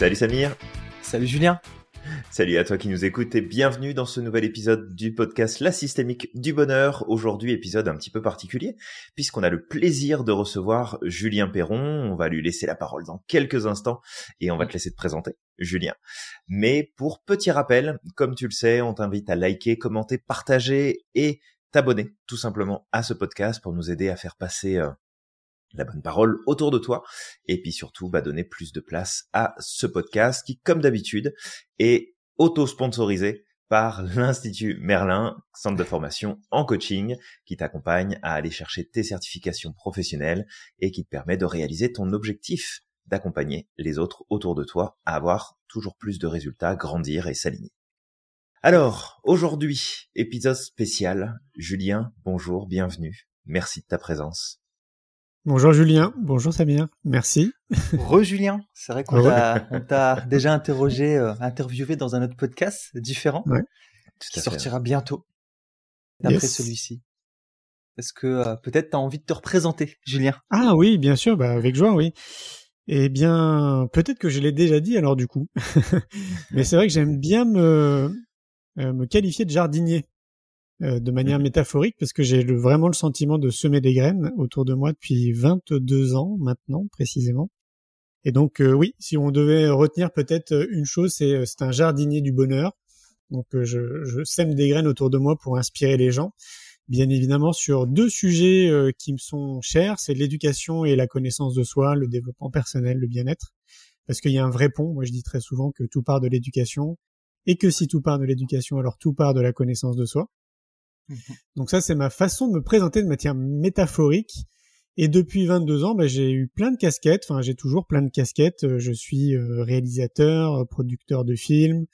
Salut Samir. Salut Julien. Salut à toi qui nous écoutes et bienvenue dans ce nouvel épisode du podcast La Systémique du Bonheur. Aujourd'hui, épisode un petit peu particulier puisqu'on a le plaisir de recevoir Julien Perron. On va lui laisser la parole dans quelques instants et on va te laisser te présenter, Julien. Mais pour petit rappel, comme tu le sais, on t'invite à liker, commenter, partager et t'abonner tout simplement à ce podcast pour nous aider à faire passer euh, la bonne parole autour de toi et puis surtout bah, donner plus de place à ce podcast qui comme d'habitude est auto-sponsorisé par l'Institut Merlin, centre de formation en coaching, qui t'accompagne à aller chercher tes certifications professionnelles et qui te permet de réaliser ton objectif d'accompagner les autres autour de toi à avoir toujours plus de résultats, grandir et s'aligner. Alors, aujourd'hui, épisode spécial. Julien, bonjour, bienvenue. Merci de ta présence. Bonjour Julien, bonjour Samir, merci. Re Julien, c'est vrai qu'on t'a déjà interrogé, euh, interviewé dans un autre podcast différent, qui sortira bientôt d'après celui-ci. Est-ce que euh, peut-être tu as envie de te représenter, Julien? Ah oui, bien sûr, bah avec joie, oui. Eh bien, peut-être que je l'ai déjà dit alors du coup, mais c'est vrai que j'aime bien me euh, me qualifier de jardinier. Euh, de manière mmh. métaphorique parce que j'ai vraiment le sentiment de semer des graines autour de moi depuis 22 ans maintenant précisément. Et donc euh, oui, si on devait retenir peut-être euh, une chose, c'est c'est un jardinier du bonheur. Donc je, je, sème des graines autour de moi pour inspirer les gens. Bien évidemment sur deux sujets qui me sont chers, c'est l'éducation et la connaissance de soi, le développement personnel, le bien-être. Parce qu'il y a un vrai pont. Moi je dis très souvent que tout part de l'éducation et que si tout part de l'éducation, alors tout part de la connaissance de soi. Donc ça, c'est ma façon de me présenter de matière métaphorique. Et depuis 22 ans, bah, j'ai eu plein de casquettes. Enfin, j'ai toujours plein de casquettes. Euh, je suis euh, réalisateur, producteur de films,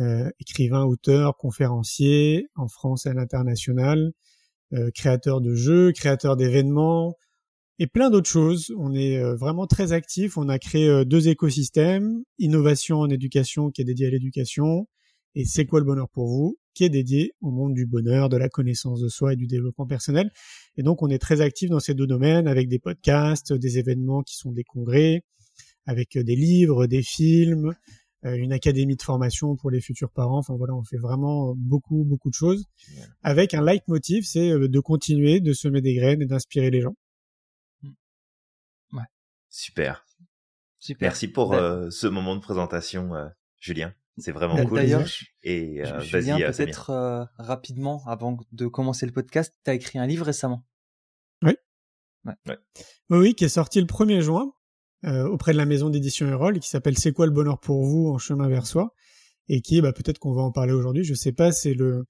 euh, écrivain, auteur, conférencier en France et à l'international, créateur de jeux, créateur d'événements et plein d'autres choses. On est vraiment très actif. On a créé deux écosystèmes, innovation en éducation qui est dédié à l'éducation et c'est quoi le bonheur pour vous qui est dédié au monde du bonheur, de la connaissance de soi et du développement personnel. Et donc, on est très actif dans ces deux domaines avec des podcasts, des événements qui sont des congrès, avec des livres, des films, euh, une académie de formation pour les futurs parents. Enfin voilà, on fait vraiment beaucoup, beaucoup de choses avec un leitmotiv, c'est euh, de continuer de semer des graines et d'inspirer les gens. Ouais. Super. Super. Merci pour euh, ce moment de présentation, Julien. C'est vraiment cool. D'ailleurs, et euh, vas-y, euh, peut-être euh, rapidement avant de commencer le podcast, tu as écrit un livre récemment. Oui. Ouais. Oui, oui, qui est sorti le 1er juin euh, auprès de la maison d'édition Erol, qui s'appelle C'est quoi le bonheur pour vous en chemin vers soi, et qui, bah, peut-être qu'on va en parler aujourd'hui, je sais pas, c'est le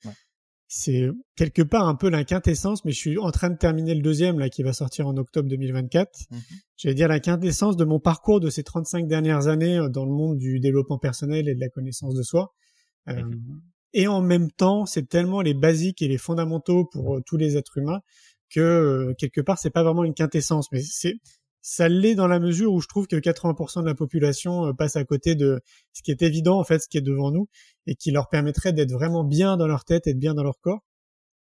c'est quelque part un peu la quintessence, mais je suis en train de terminer le deuxième là qui va sortir en octobre 2024. Mm Je vais dire la quintessence de mon parcours de ces 35 dernières années euh, dans le monde du développement personnel et de la connaissance de soi. Euh, et en même temps, c'est tellement les basiques et les fondamentaux pour euh, tous les êtres humains que quelque part c'est pas vraiment une quintessence, mais c'est ça l'est dans la mesure où je trouve que 80% de la population euh, passe à côté de ce qui est évident en fait, ce qui est devant nous et qui leur permettrait d'être vraiment bien dans leur tête et de bien dans leur corps.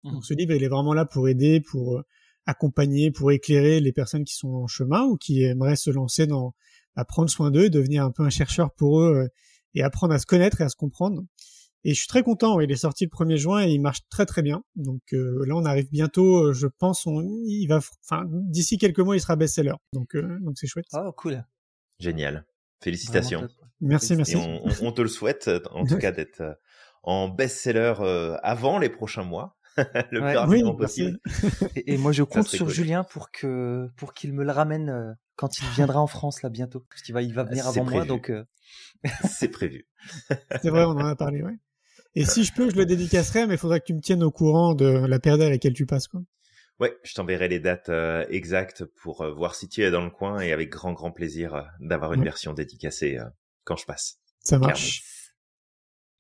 Mmh. Donc ce livre, il est vraiment là pour aider, pour euh, accompagner, pour éclairer les personnes qui sont en chemin ou qui aimeraient se lancer dans à prendre soin d'eux, devenir un peu un chercheur pour eux euh, et apprendre à se connaître et à se comprendre. Et je suis très content. Il est sorti le 1er juin et il marche très très bien. Donc euh, là, on arrive bientôt. Euh, je pense, on, il va, enfin, d'ici quelques mois, il sera best-seller. Donc euh, donc c'est chouette. Oh cool. Génial. Félicitations. Merci, merci. on, on, te le souhaite, en tout cas, d'être en best-seller avant les prochains mois. le plus rapidement possible. Et, moi, je compte sur Julien pour que pour qu'il me le ramène quand il viendra en France là bientôt, parce qu'il va il va venir avant moi, donc. C'est prévu. C'est vrai, on en a parlé, ouais. Et si je peux, je le dédicacerai, mais il faudra que tu me tiennes au courant de la période à laquelle tu passes, quoi. Ouais, je t'enverrai les dates euh, exactes pour euh, voir si tu es dans le coin et avec grand grand plaisir euh, d'avoir une version dédicacée quand je passe. Ça marche.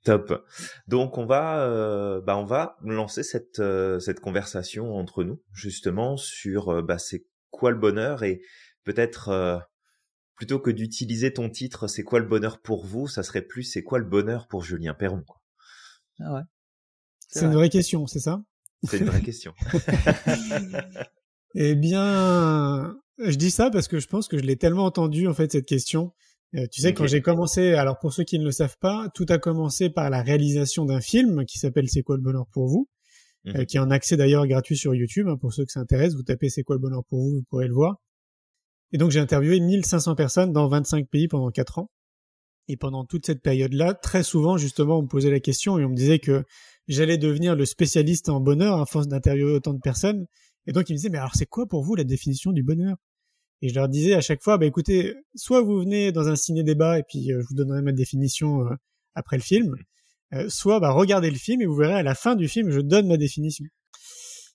Top. Donc on va bah on va lancer cette cette conversation entre nous justement sur bah c'est quoi le bonheur et peut-être plutôt que d'utiliser ton titre c'est quoi le bonheur pour vous, ça serait plus c'est quoi le bonheur pour Julien Perron. Quoi. Ah ouais. C'est une vraie question, c'est ça? C'est une vraie question. eh bien, je dis ça parce que je pense que je l'ai tellement entendu en fait cette question Euh, tu sais, quand j'ai commencé, alors pour ceux qui ne le savent pas, tout a commencé par la réalisation d'un film qui s'appelle C'est quoi le bonheur pour vous, euh, mhm. qui est en accès d'ailleurs gratuit sur YouTube. Hein, pour ceux que ça intéresse, vous tapez C'est quoi le bonheur pour vous, vous pourrez le voir. Et donc j'ai interviewé 1500 personnes dans 25 pays pendant 4 ans. Et pendant toute cette période-là, très souvent, justement, on me posait la question et on me disait que j'allais devenir le spécialiste en bonheur à force d'interviewer autant de personnes. Et donc, ils me disaient, mais alors c'est quoi pour vous la définition du bonheur? Et je leur disais à chaque fois, bah écoutez, soit vous venez dans un ciné-débat et puis euh, je vous donnerai ma définition euh, après le film, euh, soit bah regardez le film et vous verrez à la fin du film, je donne ma définition.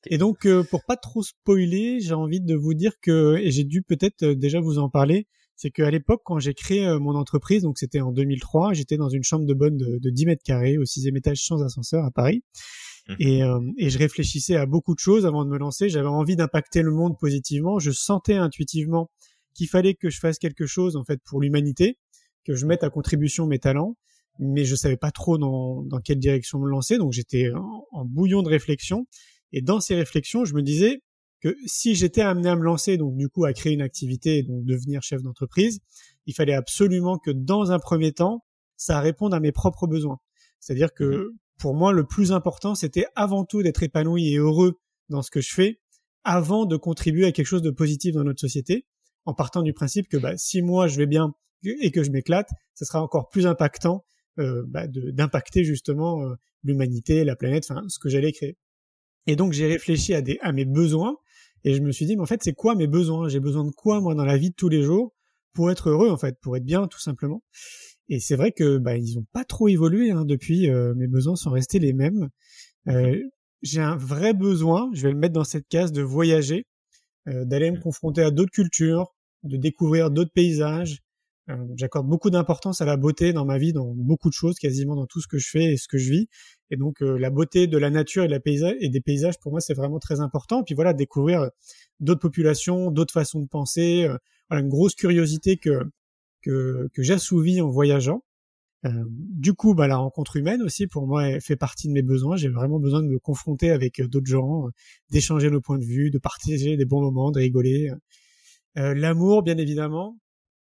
Et donc, pour pas trop spoiler, j'ai envie de vous dire que, et j'ai dû peut-être déjà vous en parler, c'est qu'à l'époque, quand j'ai créé euh, mon entreprise, donc c'était en 2003, j'étais dans une chambre de bonne de, 10 mètres carrés au sixième étage sans ascenseur à Paris. Mmh. Et, euh, et, je réfléchissais à beaucoup de choses avant de me lancer. J'avais envie d'impacter le monde positivement. Je sentais intuitivement qu'il fallait que je fasse quelque chose en fait pour l'humanité, que je mette à contribution mes talents, mais je savais pas trop dans, dans quelle direction me lancer. Donc j'étais en bouillon de réflexion. Et dans ces réflexions, je me disais, que si j'étais amené à me lancer, donc du coup à créer une activité et donc devenir chef d'entreprise, il fallait absolument que dans un premier temps, ça réponde à mes propres besoins. C'est-à-dire que mhm. pour moi, le plus important, c'était avant tout d'être épanoui et heureux dans ce que je fais, avant de contribuer à quelque chose de positif dans notre société, en partant du principe que bah, si moi je vais bien et que je m'éclate, ce sera encore plus impactant euh, bah, d'impacter justement euh, l'humanité, la planète, enfin ce que j'allais créer. Et donc j'ai réfléchi à, des, à mes besoins et je me suis dit, mais en fait, c'est quoi mes besoins? J'ai besoin de quoi, moi, dans la vie de tous les jours, pour être heureux, en fait, pour être bien, tout simplement? Et c'est vrai que bah, ils ont pas trop évolué hein, depuis. Euh, mes besoins sont restés les mêmes. Euh, j'ai un vrai besoin, je vais le mettre dans cette case, de voyager, euh, d'aller me confronter à d'autres cultures, de découvrir d'autres paysages. Euh, j'accorde beaucoup d'importance à la beauté dans ma vie, dans beaucoup de choses, quasiment dans tout ce que je fais et ce que je vis. Et donc euh, la beauté de la nature et, de la paysage, et des paysages, pour moi, c'est vraiment très important. Puis voilà, découvrir euh, d'autres populations, d'autres façons de penser. Euh, voilà, une grosse curiosité que que, que j'assouvis en voyageant. du coup, bah, la rencontre humaine aussi, pour moi, elle fait partie de mes besoins. J'ai vraiment besoin de me confronter avec d'autres gens, d'échanger nos points de vue, de partager des bons moments, de rigoler. L'amour, bien évidemment,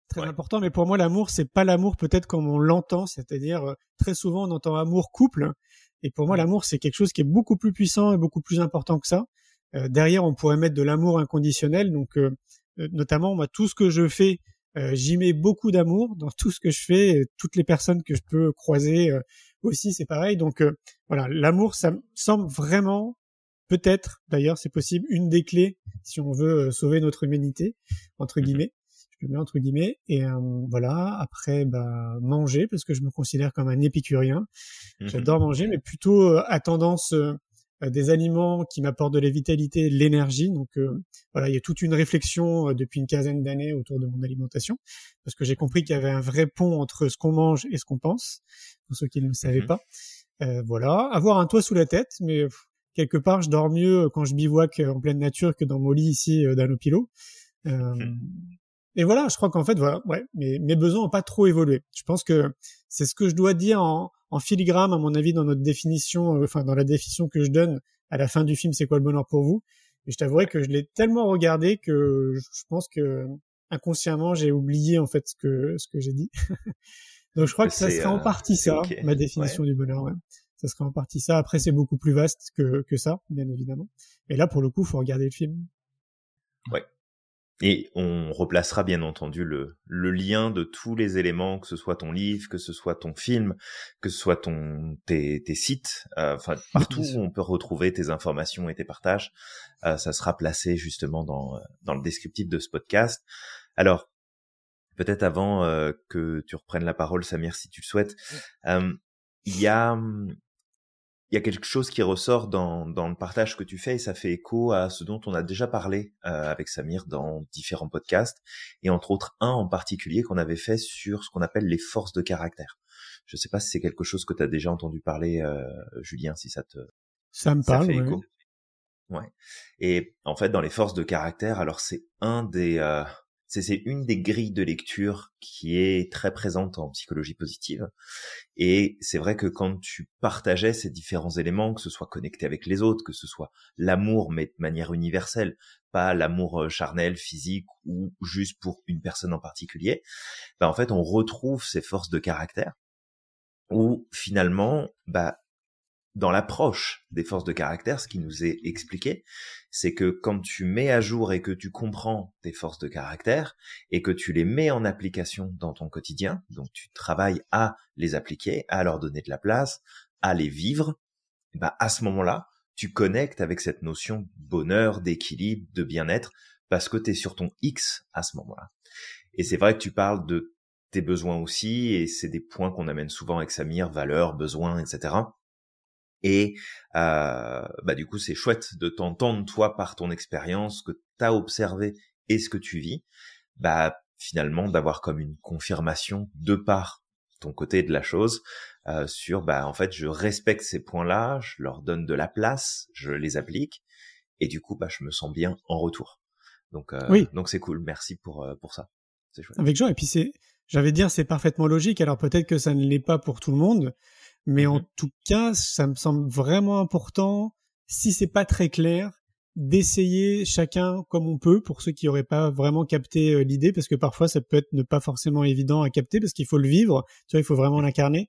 très important. Mais pour moi, l'amour, c'est pas l'amour peut-être comme on l'entend, c'est-à-dire très souvent on entend amour couple, et pour moi, l'amour, c'est quelque chose qui est beaucoup plus puissant et beaucoup plus important que ça. Euh, derrière, on pourrait mettre de l'amour inconditionnel. Donc, euh, euh, notamment, moi, tout ce que je fais, j'y mets beaucoup d'amour dans tout ce que je fais. toutes les personnes que je peux croiser aussi, c'est pareil. Donc, voilà, l'amour, ça me semble vraiment, peut-être, d'ailleurs, c'est possible, une des clés si on veut sauver notre humanité, entre mmh guillemets entre guillemets et euh, voilà. Après bah manger parce que je me considère comme un épicurien. Mmh. J'adore manger mais plutôt euh, à tendance euh, des aliments qui m'apportent de la vitalité de l'énergie. Donc voilà il y a toute une réflexion depuis une quinzaine d'années autour de mon alimentation parce que j'ai compris qu'il y avait un vrai pont entre ce qu'on mange et ce qu'on pense pour ceux qui ne le savaient mmh. pas. Voilà. Avoir un toit sous la tête mais quelque part je dors mieux quand je bivouac en pleine nature que dans mon lit ici d'un hôpital. Mmh et voilà, je crois qu'en fait, voilà, ouais, mes, mes besoins n'ont pas trop évolué. Je pense que c'est ce que je dois dire en, en filigrane, à mon avis, dans notre définition, euh, enfin dans la définition que je donne à la fin du film, c'est quoi le bonheur pour vous? Et je t'avouerai que je l'ai tellement regardé que je pense que inconsciemment j'ai oublié en fait ce que ce que j'ai dit. Donc je crois que ça serait en euh, partie ça, ma définition du bonheur. Ouais. Ça serait en partie ça. Après c'est beaucoup plus vaste que que ça, bien évidemment. Et là pour le coup, faut regarder le film. Ouais. Et on replacera bien entendu le, le, lien de tous les éléments, que ce soit ton livre, que ce soit ton film, que ce soit ton tes, tes sites, euh, enfin partout où on peut retrouver tes informations et tes partages, euh, ça sera placé justement dans dans le descriptif de ce podcast. Alors peut-être avant euh, que tu reprennes la parole, Samir, si tu le souhaites, il y a il y a quelque chose qui ressort dans, dans le partage que tu fais et ça fait écho à ce dont on a déjà parlé euh, avec Samir dans différents podcasts et entre autres un en particulier qu'on avait fait sur ce qu'on appelle les forces de caractère. Je sais pas si c'est quelque chose que tu as déjà entendu parler, euh, Julien, si ça te ça me parle. Fait écho. Ouais. Et en fait, dans les forces de caractère, alors c'est un des euh, C'est une des grilles de lecture qui est très présente en psychologie positive. Et c'est vrai que quand tu partageais ces différents éléments, que ce soit connecté avec les autres, que ce soit l'amour, mais de manière universelle, pas l'amour euh, charnel, physique ou juste pour une personne en particulier, bah en fait on retrouve ces forces de caractère où finalement, bah dans l'approche des forces de caractère, ce qui nous est expliqué, c'est que quand tu mets à jour et que tu comprends tes forces de caractère et que tu les mets en application dans ton quotidien, donc tu travailles à les appliquer, à leur donner de la place, à les vivre, bah à ce moment-là, tu connectes avec cette notion de bonheur, d'équilibre, de bien-être, parce que tu es sur ton X à ce moment-là. Et c'est vrai que tu parles de tes besoins aussi, et c'est des points qu'on amène souvent avec Samir, valeurs, besoins, etc. Et euh, bah du coup, c'est chouette de t'entendre toi par ton expérience que tu as observé et ce que tu vis. Bah finalement d'avoir comme une confirmation de par ton côté de la chose euh, sur bah en fait je respecte ces points-là, je leur donne de la place, je les applique et du coup bah je me sens bien en retour. Donc euh, oui. donc c'est cool, merci pour euh, pour ça. C'est chouette. Avec Jean et puis c'est j'avais dire c'est parfaitement logique alors peut-être que ça ne l'est pas pour tout le monde mais en mmh tout cas, ça me semble vraiment important, si c'est pas très clair, d'essayer chacun comme on peut pour ceux qui n'auraient pas vraiment capté euh, l'idée, parce que parfois ça peut être ne pas forcément évident à capter, parce qu'il faut le vivre, tu vois, il faut vraiment l'incarner.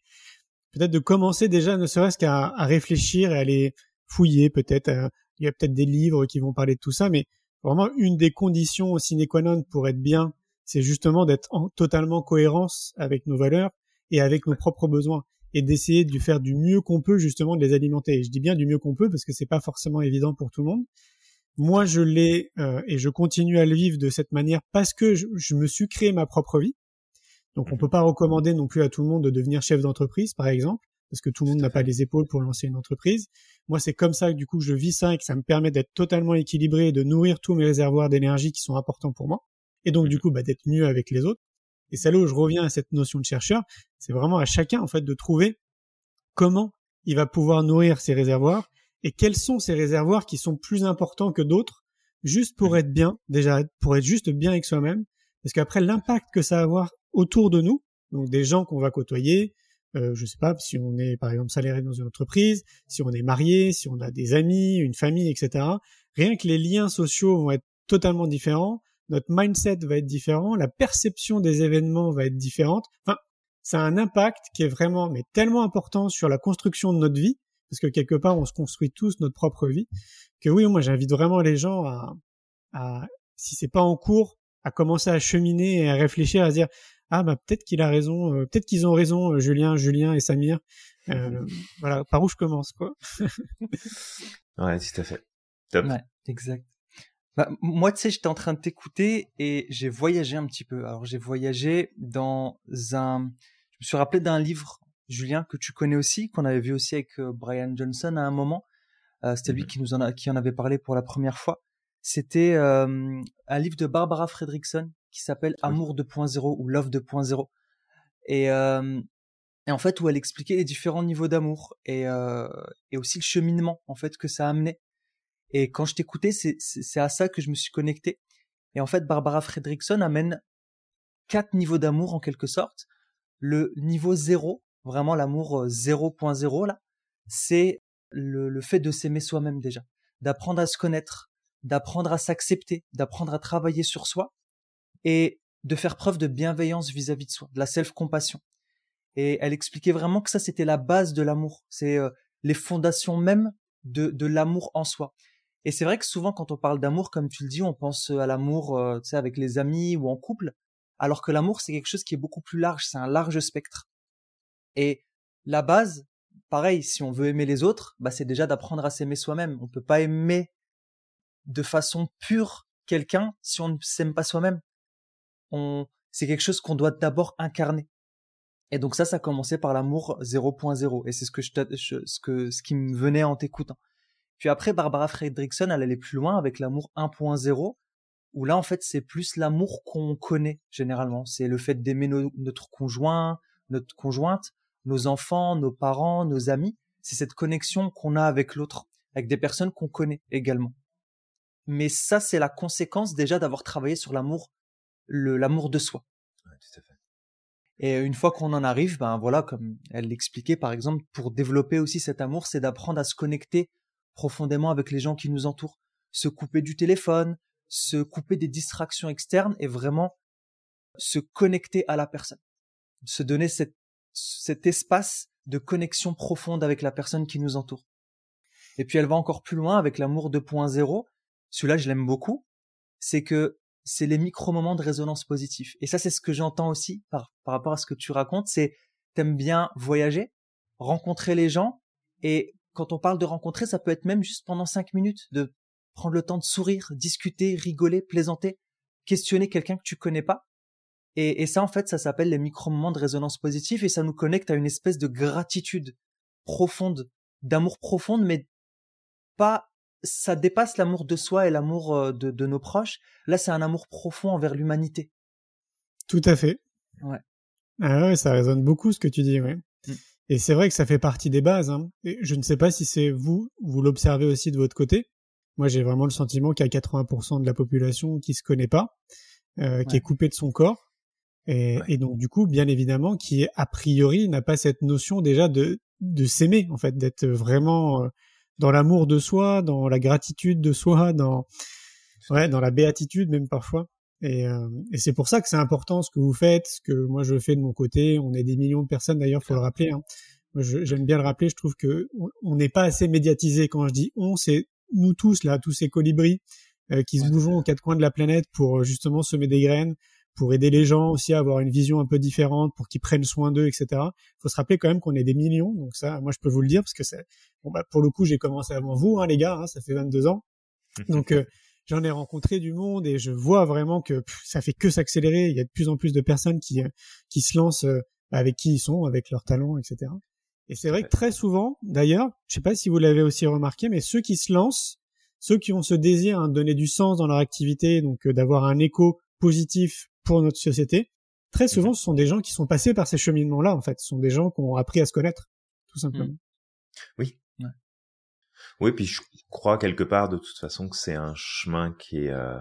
Peut-être de commencer déjà, ne serait-ce qu'à réfléchir et à aller fouiller, peut-être. Euh, il y a peut-être des livres qui vont parler de tout ça, mais vraiment une des conditions sine qua non pour être bien, c'est justement d'être en totalement cohérence avec nos valeurs et avec nos propres besoins et d'essayer de faire du mieux qu'on peut justement de les alimenter. je dis bien du mieux qu'on peut parce que c'est pas forcément évident pour tout le monde. Moi, je l'ai euh, et je continue à le vivre de cette manière parce que je, me suis créé ma propre vie. Donc, on peut pas recommander non plus à tout le monde de devenir chef d'entreprise, par exemple, parce que tout le monde n'a pas les épaules pour lancer une entreprise. Moi, c'est comme ça que du coup, je vis ça et que ça me permet d'être totalement équilibré et de nourrir tous mes réservoirs d'énergie qui sont importants pour moi. Et donc, du coup, bah, d'être mieux avec les autres. Et c'est là où je reviens à cette notion de chercheur. C'est vraiment à chacun, en fait, de trouver comment il va pouvoir nourrir ses réservoirs et quels sont ces réservoirs qui sont plus importants que d'autres, juste pour être bien, déjà, pour être juste bien avec soi-même. Parce qu'après, l'impact que ça va avoir autour de nous, donc des gens qu'on va côtoyer, euh, je sais pas, si on est par exemple salarié dans une entreprise, si on est marié, si on a des amis, une famille, etc. Rien que les liens sociaux vont être totalement différents notre mindset va être différent, la perception des événements va être différente. Enfin, ça a un impact qui est vraiment, mais tellement important sur la construction de notre vie, parce que quelque part, on se construit tous notre propre vie, que oui, moi, j'invite vraiment les gens à, à si c'est pas en cours, à commencer à cheminer et à réfléchir, à se dire, ah bah peut-être qu'il a raison, euh, peut-être qu'ils ont raison, euh, Julien, Julien et Samir. Euh, voilà, par où je commence, quoi. ouais, tout à fait. Top. Ouais, exact. Bah, moi, tu sais, j'étais en train de t'écouter et j'ai voyagé un petit peu. Alors, j'ai voyagé dans un. Je me suis rappelé d'un livre, Julien, que tu connais aussi, qu'on avait vu aussi avec euh, Brian Johnson à un moment. Euh, C'était lui mmh qui nous en a, qui en avait parlé pour la première fois. C'était euh, un livre de Barbara Fredrickson qui s'appelle Amour 2.0 ou Love 2.0. Et, euh, et en fait, où elle expliquait les différents niveaux d'amour et, euh, et aussi le cheminement en fait que ça a amené. Et quand je t'écoutais, c'est à ça que je me suis connecté. Et en fait, Barbara Fredrickson amène quatre niveaux d'amour en quelque sorte. Le niveau zéro, vraiment l'amour 0.0 euh, là, c'est le, fait de s'aimer soi-même déjà, d'apprendre à se connaître, d'apprendre à s'accepter, d'apprendre à travailler sur soi et de faire preuve de bienveillance vis-à-vis de soi, de la self-compassion. Et elle expliquait vraiment que ça, c'était la base de l'amour. C'est euh, les fondations même de l'amour en soi. Et c'est vrai que souvent, quand on parle d'amour, comme tu le dis, on pense à l'amour, tu sais, avec les amis ou en couple, alors que l'amour, c'est quelque chose qui est beaucoup plus large, c'est un large spectre. Et la base, pareil, si on veut aimer les autres, bah, c'est déjà d'apprendre à s'aimer soi-même. On peut pas aimer de façon pure quelqu'un si on ne s'aime pas soi-même. On, c'est quelque chose qu'on doit d'abord incarner. Et donc ça, ça a commencé par l'amour 0.0. Et c'est ce que je, ce que, ce qui me venait en t'écoutant. Puis après, Barbara Fredrickson, elle allait plus loin avec l'amour 1.0, où là, en fait, c'est plus l'amour qu'on connaît généralement. C'est le fait d'aimer notre conjoint, notre conjointe, nos enfants, nos parents, nos amis. C'est cette connexion qu'on a avec l'autre, avec des personnes qu'on connaît également. Mais ça, c'est la conséquence déjà d'avoir travaillé sur l'amour l'amour de soi. Et une fois qu'on en arrive, ben voilà, comme elle l'expliquait par exemple, pour développer aussi cet amour, c'est d'apprendre à se connecter profondément avec les gens qui nous entourent, se couper du téléphone, se couper des distractions externes et vraiment se connecter à la personne, se donner cet, espace de connexion profonde avec la personne qui nous entoure. Et puis elle va encore plus loin avec l'amour 2.0. Celui-là, je l'aime beaucoup. C'est que c'est les micro-moments de résonance positive. Et ça, c'est ce que j'entends aussi par rapport à ce que tu racontes. C'est t'aimes bien voyager, rencontrer les gens. Et quand on parle de rencontrer, ça peut être même juste pendant cinq minutes, de prendre le temps de sourire, discuter, rigoler, plaisanter, questionner quelqu'un que tu connais pas. Et, et ça, en fait, ça s'appelle les micro-moments de résonance positive et ça nous connecte à une espèce de gratitude profonde, d'amour profonde, mais pas ça dépasse l'amour de soi et l'amour euh, de, de, nos proches. Là, c'est un amour profond envers l'humanité. Tout à fait. Ouais. Ah ouais, ça résonne beaucoup ce que tu dis, ouais. Mm. Et c'est vrai que ça fait partie des bases. Hein. Et je ne sais pas si c'est vous, vous l'observez aussi de votre côté. Moi, j'ai vraiment le sentiment qu'il y a 80% de la population qui se connaît pas, euh, qui est coupée de son corps, et, et, donc du coup, bien évidemment, qui a priori n'a pas cette notion déjà de de s'aimer, en fait, d'être vraiment euh, dans l'amour de soi, dans la gratitude de soi, dans ouais, dans la béatitude même parfois. Et, euh, et c'est pour ça que c'est important ce que vous faites, ce que moi je fais de mon côté. On est des millions de personnes d'ailleurs, faut le rappeler. Hein. J'aime bien le rappeler. Je trouve que on n'est pas assez médiatisé. Quand je dis on, c'est nous tous là, tous ces colibris euh, qui se bougeons aux quatre coins de la planète pour justement semer des graines, pour aider les gens aussi à avoir une vision un peu différente, pour qu'ils prennent soin d'eux, etc. Il faut se rappeler quand même qu'on est des millions, donc ça, moi je peux vous le dire parce que c'est bon bah pour le coup j'ai commencé avant vous, hein, les gars, hein, ça fait 22 ans, donc euh, j'en ai rencontré du monde et je vois vraiment que ça fait que s'accélérer. Il y a de plus en plus de personnes qui euh, qui se lancent euh, avec qui ils sont, avec leurs talents, etc. Et c'est vrai que très souvent, d'ailleurs, je sais pas si vous l'avez aussi remarqué, mais ceux qui se lancent, ceux qui ont ce désir hein, de donner du sens dans leur activité, donc d'avoir un écho positif pour notre société, très souvent, ce sont des gens qui sont passés par ces cheminements-là, en fait. Ce sont des gens qui ont appris à se connaître, tout simplement. Mmh. Oui. Oui, puis je crois quelque part, de toute façon, que c'est un chemin qui est euh,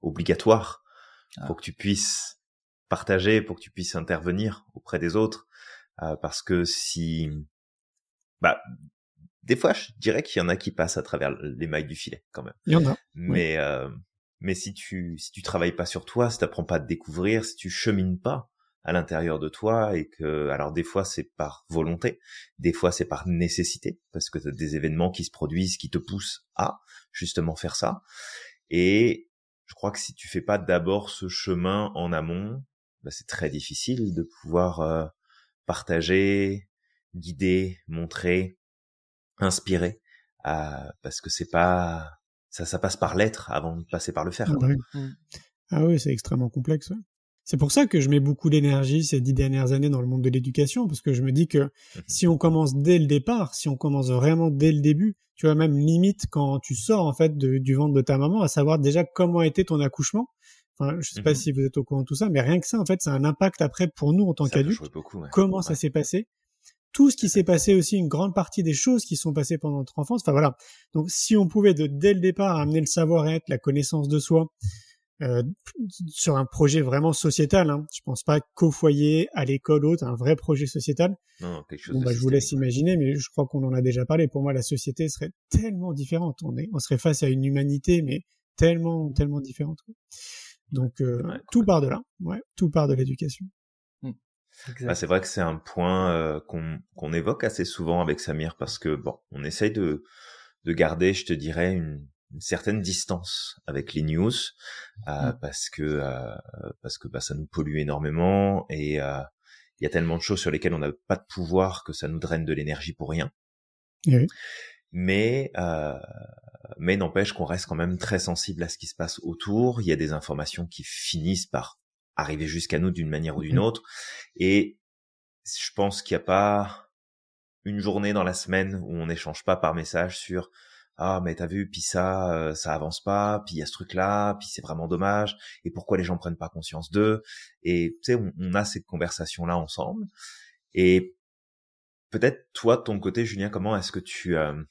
obligatoire ah. pour que tu puisses partager, pour que tu puisses intervenir auprès des autres. Euh, parce que si... Bah, des fois, je dirais qu'il y en a qui passent à travers les mailles du filet, quand même. Il y en a. Mais... Euh, mais si tu si tu travailles pas sur toi, si tu n'apprends pas à te découvrir, si tu chemines pas à l'intérieur de toi et que alors des fois c'est par volonté, des fois c'est par nécessité parce que tu as des événements qui se produisent qui te poussent à justement faire ça. Et je crois que si tu fais pas d'abord ce chemin en amont, bah c'est très difficile de pouvoir euh, partager, guider, montrer, inspirer, euh, parce que c'est pas ça, ça passe par l'être avant de passer par le faire. Ah, ah oui, c'est extrêmement complexe. C'est pour ça que je mets beaucoup d'énergie ces dix dernières années dans le monde de l'éducation, parce que je me dis que mmh si on commence dès le départ, si on commence vraiment dès le début, tu vois, même limite quand tu sors en fait du ventre de ta maman, à savoir déjà comment a été ton accouchement. Enfin, je sais pas mmh si vous êtes au courant de tout ça, mais rien que ça, en fait, c'est un impact après pour nous en tant qu'adultes. Comment ça s'est passé tout ce qui s'est passé aussi, une grande partie des choses qui sont passées pendant notre enfance. Enfin voilà. Donc si on pouvait de, dès le départ amener le savoir-être, la connaissance de soi euh, sur un projet vraiment sociétal, hein. je pense pas qu'au foyer, à l'école, autre, un vrai projet sociétal. Non, quelque chose bon, bah, je vous laisse imaginer, mais je crois qu'on en a déjà parlé. Pour moi, la société serait tellement différente. On, est, on serait face à une humanité, mais tellement, tellement différente. Donc euh, tout part de là. Ouais, tout part de l'éducation. Bah, c'est vrai que c'est un point euh, qu'on évoque assez souvent avec Samir parce que bon, on essaye de, de garder, je te dirais, une, une certaine distance avec les news euh, mmh. parce que euh, parce que bah, ça nous pollue énormément et euh, il y a tellement de choses sur lesquelles on n'a pas de pouvoir que ça nous draine de l'énergie pour rien. Mais euh, mais n'empêche qu'on reste quand même très sensible à ce qui se passe autour. Il y a des informations qui finissent par arriver jusqu'à nous d'une manière ou d'une mmh autre. Et je pense qu'il n'y a pas une journée dans la semaine où on n'échange pas par message sur ah mais t'as vu puis ça euh, ça avance pas puis il y a ce truc là puis c'est vraiment dommage et pourquoi les gens prennent pas conscience d'eux et tu sais on, a ces conversations là ensemble et peut-être toi de ton côté Julien comment est-ce que tu euh,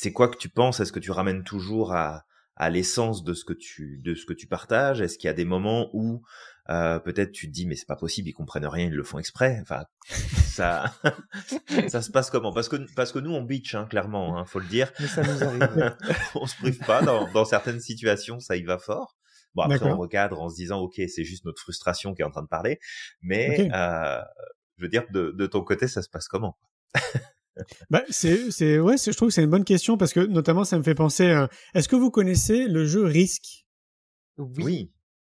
c'est quoi que tu penses? Est-ce que tu ramènes toujours à à l'essence de ce que tu de ce que tu partages? Est-ce qu'il y a des moments où euh, peut-être tu te dis mais c'est pas possible, ils comprennent rien, ils le font exprès. Enfin, ça, ça se passe comment? Parce que parce que nous on bitch hein, clairement, hein, faut le dire. Mais ça nous arrive. on se prive pas dans, dans certaines situations, ça y va fort. Bon après on recadre en se disant ok c'est juste notre frustration qui est en train de parler, mais euh, je veux dire de, de ton côté ça se passe comment? Bah, c'est, c'est, ouais, je trouve que c'est une bonne question parce que notamment ça me fait penser. Euh, est-ce que vous connaissez le jeu Risk? Oui.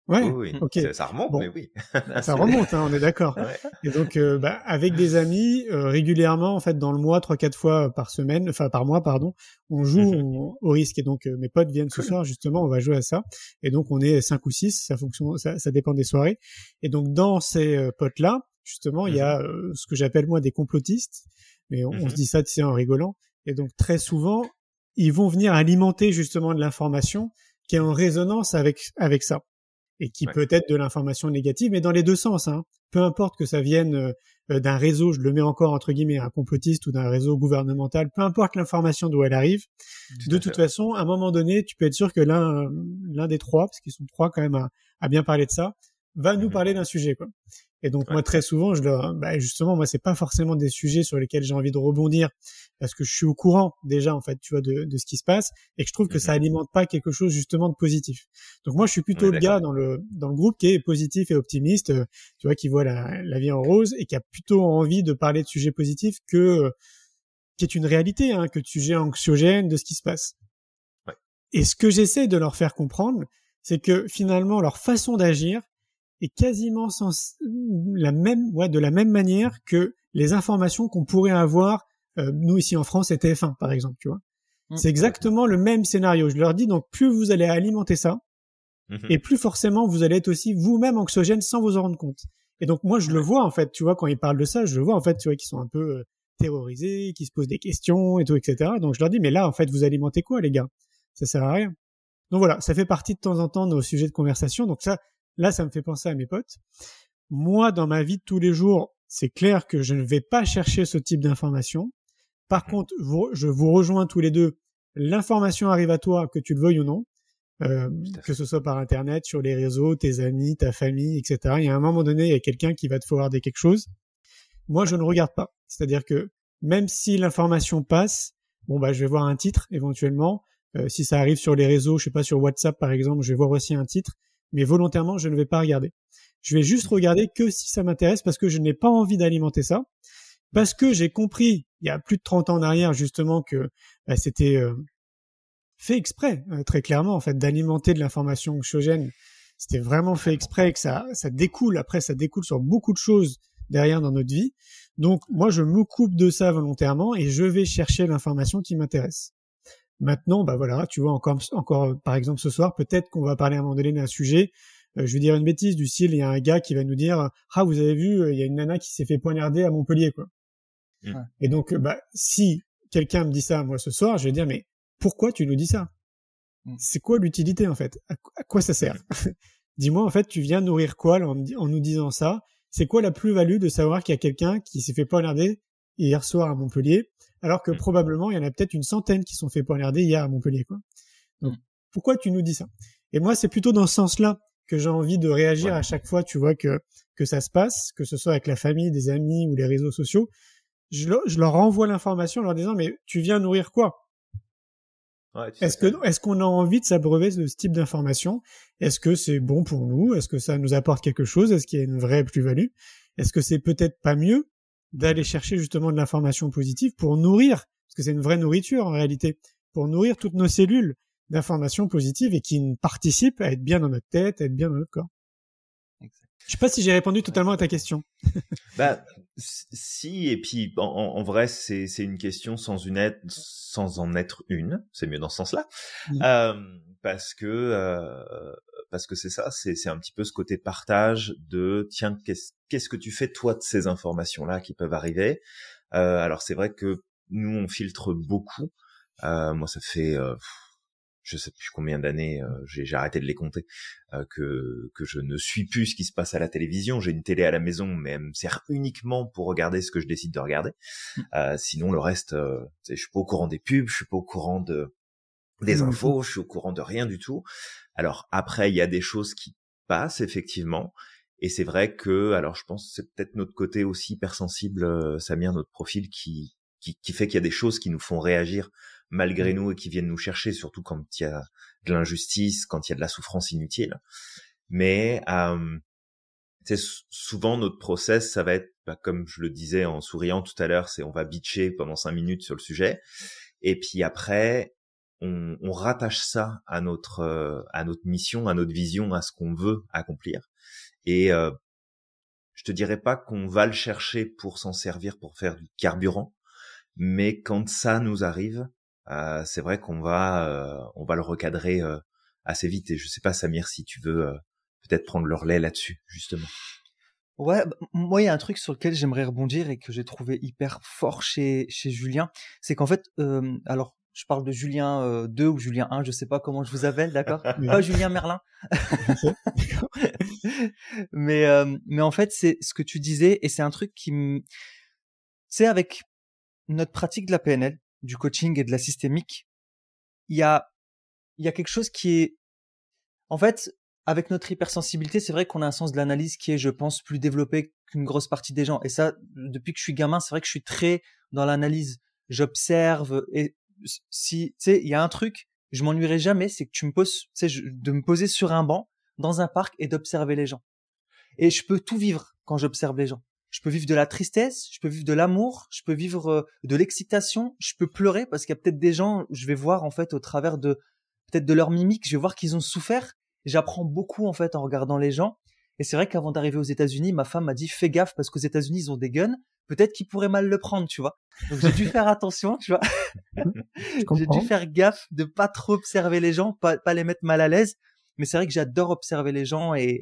Ouais, oui, ok. Ça, remonte, mais oui. Bah, ça remonte, hein, on est d'accord. Et donc, euh, bah, avec des amis, euh, régulièrement, en fait, dans le mois, trois, quatre fois par semaine, enfin par mois, pardon, on joue mhm. au risque. Et donc, mes potes viennent ce soir, justement, on va jouer à ça. Et donc, on est cinq ou six, ça fonctionne, ça, ça dépend des soirées. Et donc, dans ces potes-là, justement, il y a mhm. ce que j'appelle moi des complotistes mais on, se mmh dit ça, tu en rigolant. Et donc très souvent, ils vont venir alimenter justement de l'information qui est en résonance avec avec ça et qui peut être de l'information négative, mais dans les deux sens. Hein. Peu importe que ça vienne euh, d'un réseau, je le mets encore entre guillemets, un complotiste ou d'un réseau gouvernemental, peu importe l'information d'où elle arrive. de toute façon, à un moment donné, tu peux être sûr que l'un l'un des trois, parce qu'ils sont trois quand même à, bien parler de ça, va nous mmh parler d'un sujet. Quoi. Et donc moi très souvent, je leur, bah, justement, moi c'est pas forcément des sujets sur lesquels j'ai envie de rebondir parce que je suis au courant déjà en fait, tu vois, de, de ce qui se passe et que je trouve que ça mmh alimente pas quelque chose justement de positif. Donc moi je suis plutôt le gars dans le dans le groupe qui est positif et optimiste, euh, tu vois, qui voit la, la vie en rose et qui a plutôt envie de parler de sujets positifs que euh, qui est une réalité, hein, que de sujets anxiogènes de ce qui se passe. Ouais. Et ce que j'essaie de leur faire comprendre, c'est que finalement leur façon d'agir est quasiment sans, la même, ouais, de la même manière que les informations qu'on pourrait avoir, euh, nous ici en France, et TF1 par exemple, tu vois. Mmh. C'est exactement le même scénario. Je leur dis donc plus vous allez alimenter ça, mmh et plus forcément vous allez être aussi vous-même anxiogène sans vous en rendre compte. Et donc moi je le vois en fait, tu vois, quand ils parlent de ça, je le vois en fait, tu vois, qu'ils sont un peu euh, terrorisés, qui se posent des questions et tout, etc. Donc je leur dis mais là en fait vous alimentez quoi les gars? Ça sert à rien. Donc voilà, ça fait partie de temps en temps de nos sujets de conversation. Donc ça, Là, ça me fait penser à mes potes. Moi, dans ma vie de tous les jours, c'est clair que je ne vais pas chercher ce type d'information. Par mmh. contre, je vous rejoins tous les deux. L'information arrive à toi, que tu le veuilles ou non, euh, que ce soit par Internet, sur les réseaux, tes amis, ta famille, etc. Il y a un moment donné, il y a quelqu'un qui va te forwarder quelque chose. Moi, je ne regarde pas. C'est-à-dire que même si l'information passe, bon bah je vais voir un titre éventuellement. Euh, si ça arrive sur les réseaux, je sais pas sur WhatsApp par exemple, je vais voir aussi un titre mais volontairement, je ne vais pas regarder. Je vais juste regarder que si ça m'intéresse parce que je n'ai pas envie d'alimenter ça. Parce que j'ai compris, il y a plus de 30 ans en arrière, justement, que bah, c'était euh, fait exprès, euh, très clairement, en fait, d'alimenter de l'information anxiogène. C'était vraiment fait exprès que ça, ça découle, après, ça découle sur beaucoup de choses derrière dans notre vie. Donc, moi, je me coupe de ça volontairement et je vais chercher l'information qui m'intéresse. Maintenant, bah voilà, tu vois, encore, encore par exemple ce soir, peut-être qu'on va parler à un moment donné d'un sujet. Euh, je vais dire une bêtise du style, il y a un gars qui va nous dire, ah vous avez vu, il y a une nana qui s'est fait poignarder à Montpellier, quoi. Mmh. Et donc, bah si quelqu'un me dit ça moi ce soir, je vais dire, mais pourquoi tu nous dis ça? Mmh. C'est quoi l'utilité en fait? À, quoi ça sert? Dis-moi en fait, tu viens nourrir quoi en, en nous disant ça? C'est quoi la plus-value de savoir qu'il y a quelqu'un qui s'est fait poignarder hier soir à Montpellier alors que mm. probablement il y en a peut-être une centaine qui sont fait poignarder hier à Montpellier. Quoi. Donc mm. pourquoi tu nous dis ça? Et moi c'est plutôt dans ce sens-là que j'ai envie de réagir à chaque fois, tu vois que que ça se passe, que ce soit avec la famille, des amis ou les réseaux sociaux. Je, je leur renvoie l'information en leur disant mais tu viens nourrir quoi? Est-ce que est-ce qu'on a envie de s'abreuver de ce type d'information? Est-ce que c'est bon pour nous? Est-ce que ça nous apporte quelque chose? Est-ce qu'il y a une vraie plus-value? Est-ce que c'est peut-être pas mieux? D'aller chercher justement de l'information positive pour nourrir, parce que c'est une vraie nourriture en réalité, pour nourrir toutes nos cellules d'informations positives et qui participent à être bien dans notre tête, à être bien dans notre corps. Je sais pas si j'ai répondu totalement à ta question. bah si et puis en, vrai c'est c'est une question sans une être, sans en être une, c'est mieux dans ce sens-là, euh, parce que euh, parce que c'est ça, c'est c'est un petit peu ce côté partage de tiens qu'est-ce qu'est-ce que tu fais toi de ces informations là qui peuvent arriver? Euh, alors c'est vrai que nous on filtre beaucoup. Euh, moi ça fait euh, je sais plus combien d'années, euh, j'ai arrêté de les compter, euh, que que je ne suis plus ce qui se passe à la télévision. J'ai une télé à la maison, mais elle me sert uniquement pour regarder ce que je décide de regarder. Mmh. Euh, sinon, le reste, je suis pas au courant des pubs, je suis pas au courant de des infos, je suis au courant de rien du tout. Alors après, il y a des choses qui passent effectivement, et c'est vrai que, alors je pense c'est peut-être notre côté aussi hypersensible, euh, Samir, notre profil qui qui, qui fait qu'il y a des choses qui nous font réagir malgré nous et qui viennent nous chercher, surtout quand il y a de l'injustice, quand il y a de la souffrance inutile. Mais euh, souvent notre process, ça va être, bah, comme je le disais en souriant tout à l'heure, c'est on va bitcher pendant cinq minutes sur le sujet, et puis après on, on rattache ça à notre euh, à notre mission, à notre vision, à ce qu'on veut accomplir. Et euh, je te dirais pas qu'on va le chercher pour s'en servir pour faire du carburant, mais quand ça nous arrive, c'est vrai qu'on va euh, on va le recadrer euh, assez vite. Et je sais pas Samir si tu veux peut-être prendre le relais là-dessus justement. Ouais, bah, moi il y a un truc sur lequel j'aimerais rebondir et que j'ai trouvé hyper fort chez chez Julien, c'est qu'en fait, alors je parle de Julien 2 ou Julien 1, je sais pas comment je vous appelle, d'accord? Pas Julien Merlin. mais mais en fait, c'est ce que tu disais et c'est un truc qui me c'est avec notre pratique de la PNL, du coaching et de la systémique, il y a y a quelque chose qui est en fait avec notre hypersensibilité, c'est vrai qu'on a un sens de l'analyse qui est, je pense, plus développé qu'une grosse partie des gens. Et ça, depuis que je suis gamin, c'est vrai que je suis très dans l'analyse. J'observe et si, tu sais, il y a un truc, je m'ennuierai jamais, c'est que tu me poses, tu sais, de me poser sur un banc dans un parc et d'observer les gens. Et je peux tout vivre quand j'observe les gens. Je peux vivre de la tristesse, je peux vivre de l'amour, je peux vivre euh, de l'excitation, je peux pleurer parce qu'il y a peut-être des gens, je vais voir en fait au travers de peut-être de leur mimique, je vais voir qu'ils ont souffert. J'apprends beaucoup en fait en regardant les gens. Et c'est vrai qu'avant d'arriver aux États-Unis, ma femme m'a dit fais gaffe parce qu'aux États-Unis ils ont des guns peut-être qu'il pourrait mal le prendre, tu vois. Donc j'ai dû faire attention, tu vois. j'ai dû faire gaffe de pas trop observer les gens, pas, pas les mettre mal à l'aise. Mais c'est vrai que j'adore observer les gens et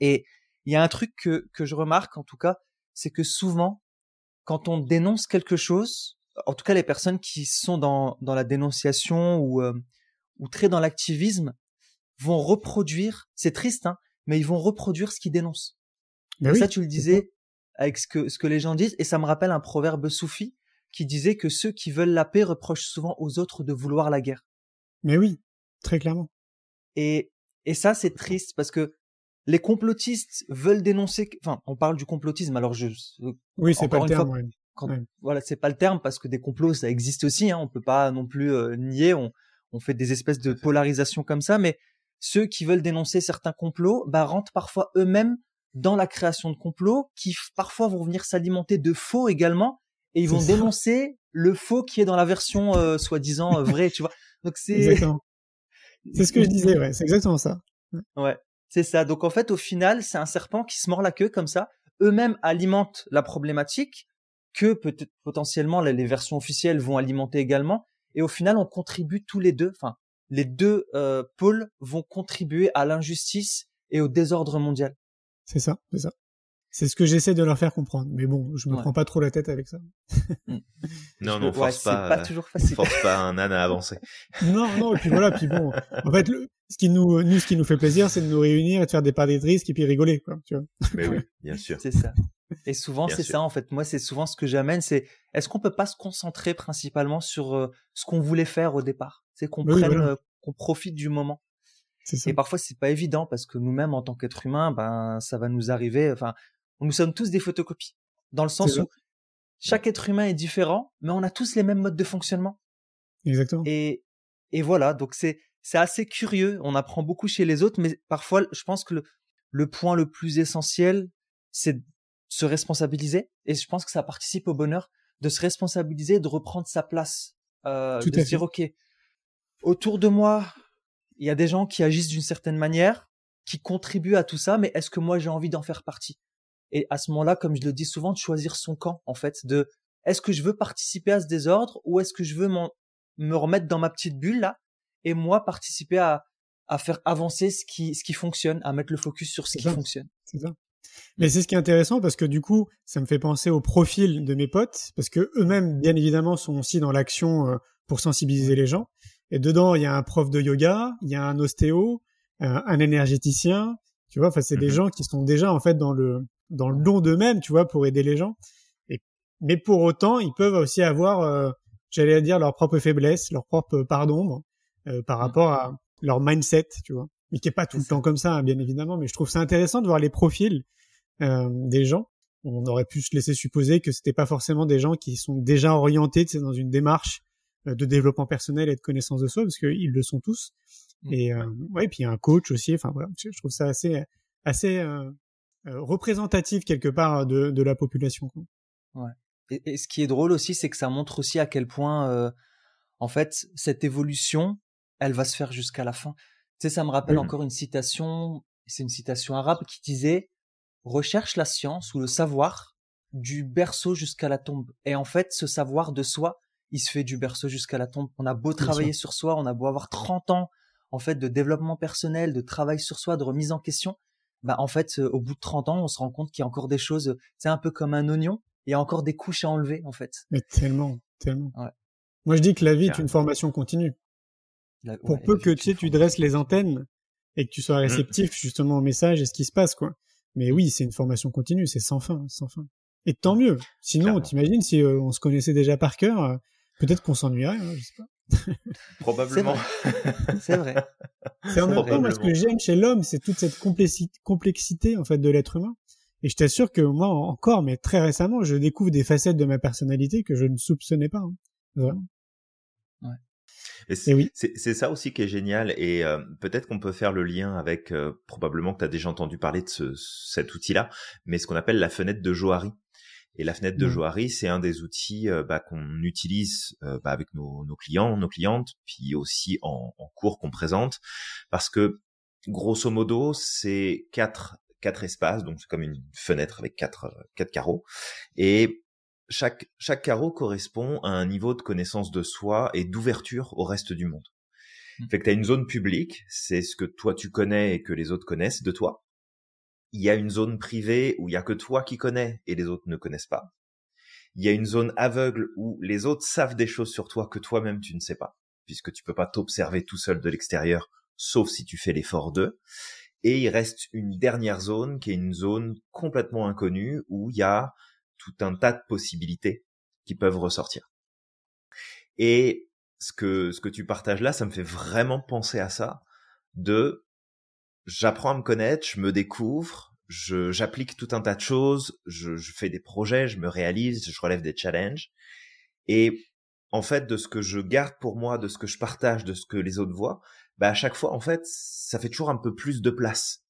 et il y a un truc que que je remarque en tout cas, c'est que souvent quand on dénonce quelque chose, en tout cas les personnes qui sont dans dans la dénonciation ou euh, ou très dans l'activisme vont reproduire, c'est triste hein, mais ils vont reproduire ce qu'ils dénoncent. et ça tu le disais, avec ce que, ce que les gens disent, et ça me rappelle un proverbe soufi qui disait que ceux qui veulent la paix reprochent souvent aux autres de vouloir la guerre. Mais oui, très clairement. Et, et ça, c'est triste parce que les complotistes veulent dénoncer, enfin, on parle du complotisme, alors je, oui, c'est pas le terme, voilà, c'est pas le terme parce que des complots, ça existe aussi, hein, on peut pas non plus euh, nier, on, on fait des espèces de polarisation comme ça, mais ceux qui veulent dénoncer certains complots, bah, rentrent parfois eux-mêmes dans la création de complots qui parfois vont venir s'alimenter de faux également et ils vont dénoncer le faux qui est dans la version euh, soi-disant euh, vraie, tu vois. Donc c'est C'est ce que je disais, ouais, c'est exactement ça. Ouais, c'est ça. Donc en fait, au final, c'est un serpent qui se mord la queue comme ça. Eux-mêmes alimentent la problématique que peut-être potentiellement les, versions officielles vont alimenter également. Et au final, on contribue tous les deux. Enfin, les deux euh, pôles vont contribuer à l'injustice et au désordre mondial. C'est ça, c'est ça. C'est ce que j'essaie de leur faire comprendre. Mais bon, je me prends pas trop la tête avec ça. Mm. non, non, force pas. pas toujours facile. Force pas un âne à avancer. non, non, et puis voilà, puis bon. En fait, ce qui nous, nous, ce qui nous fait plaisir, c'est de nous réunir et de faire des parties de risque et puis rigoler, quoi, tu vois. Mais oui, bien sûr. C'est ça. Et souvent, c'est ça, en fait. Moi, c'est souvent ce que j'amène, c'est est-ce qu'on peut pas se concentrer principalement sur euh, ce qu'on voulait faire au départ? C'est qu'on prenne, euh, qu'on profite du moment. Et parfois, c'est pas évident parce que nous-mêmes, en tant qu'êtres humains, ben, ça va nous arriver. Enfin, nous sommes tous des photocopies. Dans le sens où chaque être humain est différent, mais on a tous les mêmes modes de fonctionnement. Exactement. Et, et voilà. Donc, c'est, c'est assez curieux. On apprend beaucoup chez les autres, mais parfois, je pense que le, le point le plus essentiel, c'est se responsabiliser. Et je pense que ça participe au bonheur de se responsabiliser, de reprendre sa place, euh, de se dire, OK, autour de moi, il y a des gens qui agissent d'une certaine manière, qui contribuent à tout ça, mais est-ce que moi j'ai envie d'en faire partie? Et à ce moment-là, comme je le dis souvent, de choisir son camp, en fait, de est-ce que je veux participer à ce désordre ou est-ce que je veux me remettre dans ma petite bulle là et moi participer à, à faire avancer ce qui, ce qui fonctionne, à mettre le focus sur ce qui fonctionne. C'est ça. Mais c'est ce qui est intéressant parce que du coup, ça me fait penser au profil de mes potes parce que eux-mêmes, bien évidemment, sont aussi dans l'action euh, pour sensibiliser les gens. Et dedans, il y a un prof de yoga, il y a un ostéo, un, énergéticien. Tu vois, enfin, c'est des mhm. gens qui sont déjà en fait dans le dans le don d'eux-mêmes, tu vois, pour aider les gens. Et mais pour autant, ils peuvent aussi avoir, euh, j'allais dire leur propre faiblesse, leur propre part d'ombre euh, par mmh. rapport à leur mindset, tu vois. Mais qui est pas tout le temps comme ça, hein, bien évidemment. Mais je trouve ça intéressant de voir les profils euh, des gens. On aurait pu se laisser supposer que c'était pas forcément des gens qui sont déjà orientés dans une démarche euh, de développement personnel et de connaissance de soi, parce qu'ils le sont tous. Mmh. Et euh, ouais, puis il y a un coach aussi. Enfin voilà, je trouve ça assez assez euh, représentatif quelque part de, de la population. Quoi. Ouais. Et, et, ce qui est drôle aussi, c'est que ça montre aussi à quel point, en fait, cette évolution, elle va se faire jusqu'à la fin. Tu sais, ça me rappelle encore une citation. C'est une citation arabe qui disait recherche la science ou le savoir du berceau jusqu'à la tombe. Et en fait, ce savoir de soi, il se fait du berceau jusqu'à la tombe. On a beau travailler sur soi, on a beau avoir 30 ans en fait de développement personnel, de travail sur soi, de remise en question. Bah en fait, au bout de 30 ans, on se rend compte qu'il y a encore des choses, c'est un peu comme un oignon, il y a encore des couches à enlever en fait. Mais tellement, tellement. Moi je dis que la vie est une formation continue. Pour peu que tu sais, tu dresses les antennes et que tu sois mmh. réceptif justement au message et ce qui se passe quoi. Mais oui, c'est une formation continue, c'est sans fin, sans fin. Et tant mieux. Sinon, t'imagines si euh, on se connaissait déjà par cœur, euh, peut-être qu'on s'ennuierait, hein, je sais pas. Probablement. C'est vrai. C'est en même temps, moi, ce que j'aime chez l'homme, c'est toute cette complexité, en fait, de l'être humain. Et je t'assure que moi, encore, mais très récemment, je découvre des facettes de ma personnalité que je ne soupçonnais pas. Hein. Vraiment. Et c'est ça aussi qui est génial et euh, peut-être qu'on peut faire le lien avec euh, probablement que tu as déjà entendu parler de ce, cet outil-là, mais ce qu'on appelle la fenêtre de Johari. Et la fenêtre de mmh. Johari, c'est un des outils euh, bah, qu'on utilise bah, avec nos, nos, clients, nos clientes, puis aussi en, en cours qu'on présente, parce que grosso modo, c'est quatre quatre espaces, donc c'est comme une fenêtre avec quatre quatre carreaux, et chaque, chaque carreau correspond à un niveau de connaissance de soi et d'ouverture au reste du monde. Mmh. Fait que tu as une zone publique, c'est ce que toi tu connais et que les autres connaissent de toi. Il y a une zone privée où il y a que toi qui connais et les autres ne connaissent pas. Il y a une zone aveugle où les autres savent des choses sur toi que toi-même tu ne sais pas, puisque tu peux pas t'observer tout seul de l'extérieur, sauf si tu fais l'effort d'eux. Et il reste une dernière zone qui est une zone complètement inconnue où il y a tout un tas de possibilités qui peuvent ressortir. Et ce que ce que tu partages là, ça me fait vraiment penser à ça de j'apprends à me connaître, je me découvre, je j'applique tout un tas de choses, je, je fais des projets, je me réalise, je relève des challenges. Et en fait de ce que je garde pour moi, de ce que je partage, de ce que les autres voient, bah à chaque fois en fait, ça fait toujours un peu plus de place.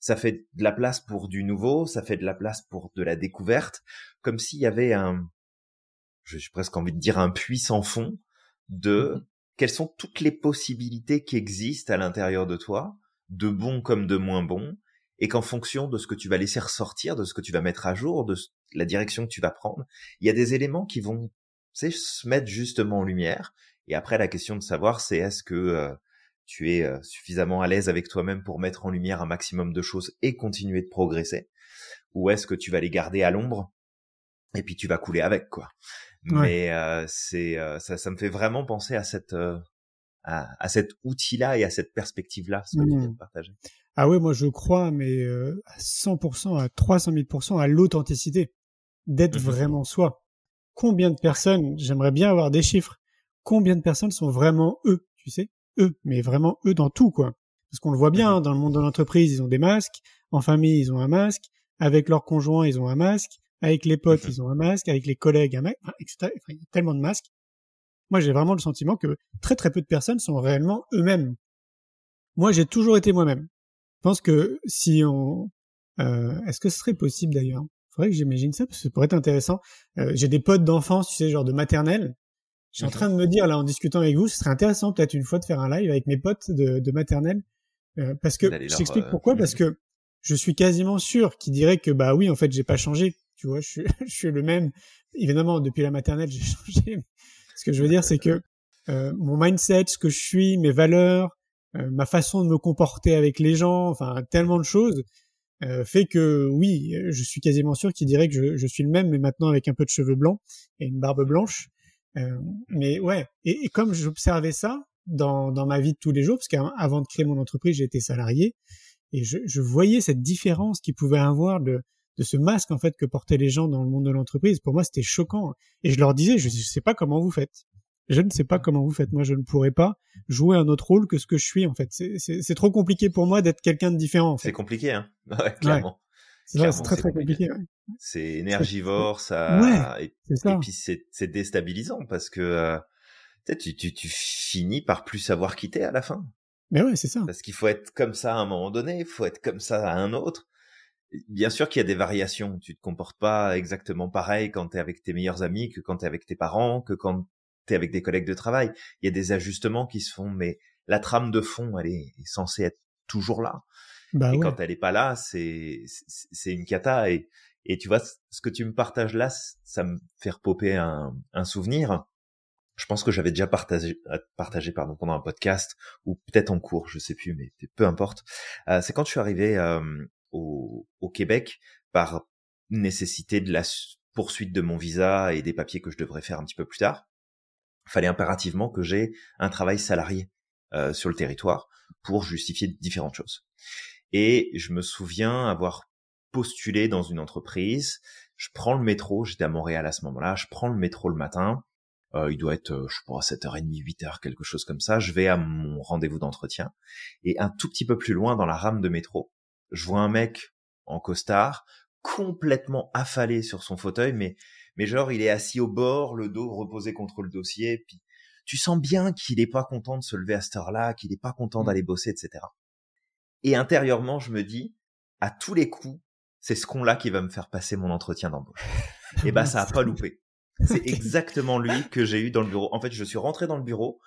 Ça fait de la place pour du nouveau, ça fait de la place pour de la découverte, comme s'il y avait un, j'ai presque envie de dire un puits sans fond de mmh quelles sont toutes les possibilités qui existent à l'intérieur de toi, de bon comme de moins bon, et qu'en fonction de ce que tu vas laisser ressortir, de ce que tu vas mettre à jour, de la direction que tu vas prendre, il y a des éléments qui vont se mettre justement en lumière. Et après, la question de savoir, c'est est-ce que euh, tu es euh, suffisamment à l'aise avec toi-même pour mettre en lumière un maximum de choses et continuer de progresser Ou est-ce que tu vas les garder à l'ombre et puis tu vas couler avec quoi Mais euh, c'est euh, ça, ça me fait vraiment penser à cette à, à, cet outil-là et à cette perspective-là, ce que tu viens de mmh. partager. Ah ouais, moi je crois, mais à 100%, à 300 000% à l'authenticité, d'être mmh vraiment soi. Combien de personnes, j'aimerais bien avoir des chiffres, combien de personnes sont vraiment eux, tu sais eux, mais vraiment eux dans tout, quoi. Parce qu'on le voit bien, mhm. dans le monde de l'entreprise, ils ont des masques, en famille, ils ont un masque, avec leurs conjoints, ils ont un masque, avec les potes, ils ont un masque, avec les collègues, un masque, etc. il y a tellement de masques. Moi, j'ai vraiment le sentiment que très très peu de personnes sont réellement eux-mêmes. Moi, j'ai toujours été moi-même. Je pense que si on... Euh, Est-ce que ce serait possible d'ailleurs? Faudrait que j'imagine ça, parce que ça pourrait être intéressant. Euh, j'ai des potes d'enfance, tu sais, genre de maternelle, je suis en train de me dire là en discutant avec vous, ce serait intéressant peut-être une fois de faire un live avec mes potes de, de maternelle, euh, parce que je t'explique pourquoi, euh, parce que je suis quasiment sûr qu'ils diraient que bah oui en fait j'ai pas changé, tu vois, je suis, je suis le même. Évidemment depuis la maternelle j'ai changé. Que je veux dire c'est que euh, mon mindset, ce que je suis, mes valeurs, euh, ma façon de me comporter avec les gens, enfin tellement de choses. fait que oui, je suis quasiment sûr qu'ils diraient que je, je, suis le même, mais maintenant avec un peu de cheveux blancs et une barbe blanche. Euh, mais ouais, et, et comme j'observais ça dans, dans ma vie de tous les jours, parce qu'avant de créer mon entreprise, j'étais salarié, et je, je voyais cette différence qu'il pouvait avoir de, de ce masque en fait que portaient les gens dans le monde de l'entreprise. Pour moi, c'était choquant. Et je leur disais, je ne sais pas comment vous faites. je ne sais pas comment vous faites. Moi, je ne pourrais pas jouer un autre rôle que ce que je suis, en fait. C'est trop compliqué pour moi d'être quelqu'un de différent. En fait. C'est compliqué, hein. Ouais, clairement. C'est très très compliqué. C'est énergivore, ça. et, et, puis c'est déstabilisant parce que euh, tu, tu, tu finis par plus savoir quitter à la fin. Mais ouais, c'est ça. Parce qu'il faut être comme ça à un moment donné, il faut être comme ça à un autre. Bien sûr qu'il y a des variations. Tu te comportes pas exactement pareil quand tu es avec tes meilleurs amis que quand tu es avec tes parents, que quand tu es avec des collègues de travail. Il y a des ajustements qui se font, mais la trame de fond, elle est censée être toujours là. Bah et quand elle est pas là, c'est c'est une cata. Et, et tu vois, ce que tu me partages là, ça me fait repopper un, un souvenir. Je pense que j'avais déjà partagé, partagé pardon, pendant un podcast ou peut-être en cours, je sais plus, mais peu importe. Euh, c'est quand je suis arrivé euh, au, au Québec par nécessité de la poursuite de mon visa et des papiers que je devrais faire un petit peu plus tard. Fallait impérativement que j'ai un travail salarié euh, sur le territoire pour justifier différentes choses. Et je me souviens avoir postulé dans une entreprise. Je prends le métro, j'étais à Montréal à ce moment-là, je prends le métro le matin. Euh, il doit être, euh, je pas, 7h30, 8h, quelque chose comme ça. Je vais à mon rendez-vous d'entretien. Et un tout petit peu plus loin dans la rame de métro, je vois un mec en costard, complètement affalé sur son fauteuil, mais, mais genre, il est assis au bord, le dos reposé contre le dossier, puis tu sens bien qu'il est pas content de se lever à cette heure-là, qu'il est pas content mmh. d'aller bosser, etc. Et intérieurement, je me dis, à tous les coups, c'est ce con-là qui va me faire passer mon entretien d'embauche. et bah, ça a pas loupé. C'est exactement lui que j'ai eu dans le bureau. En fait, je suis rentré dans le bureau,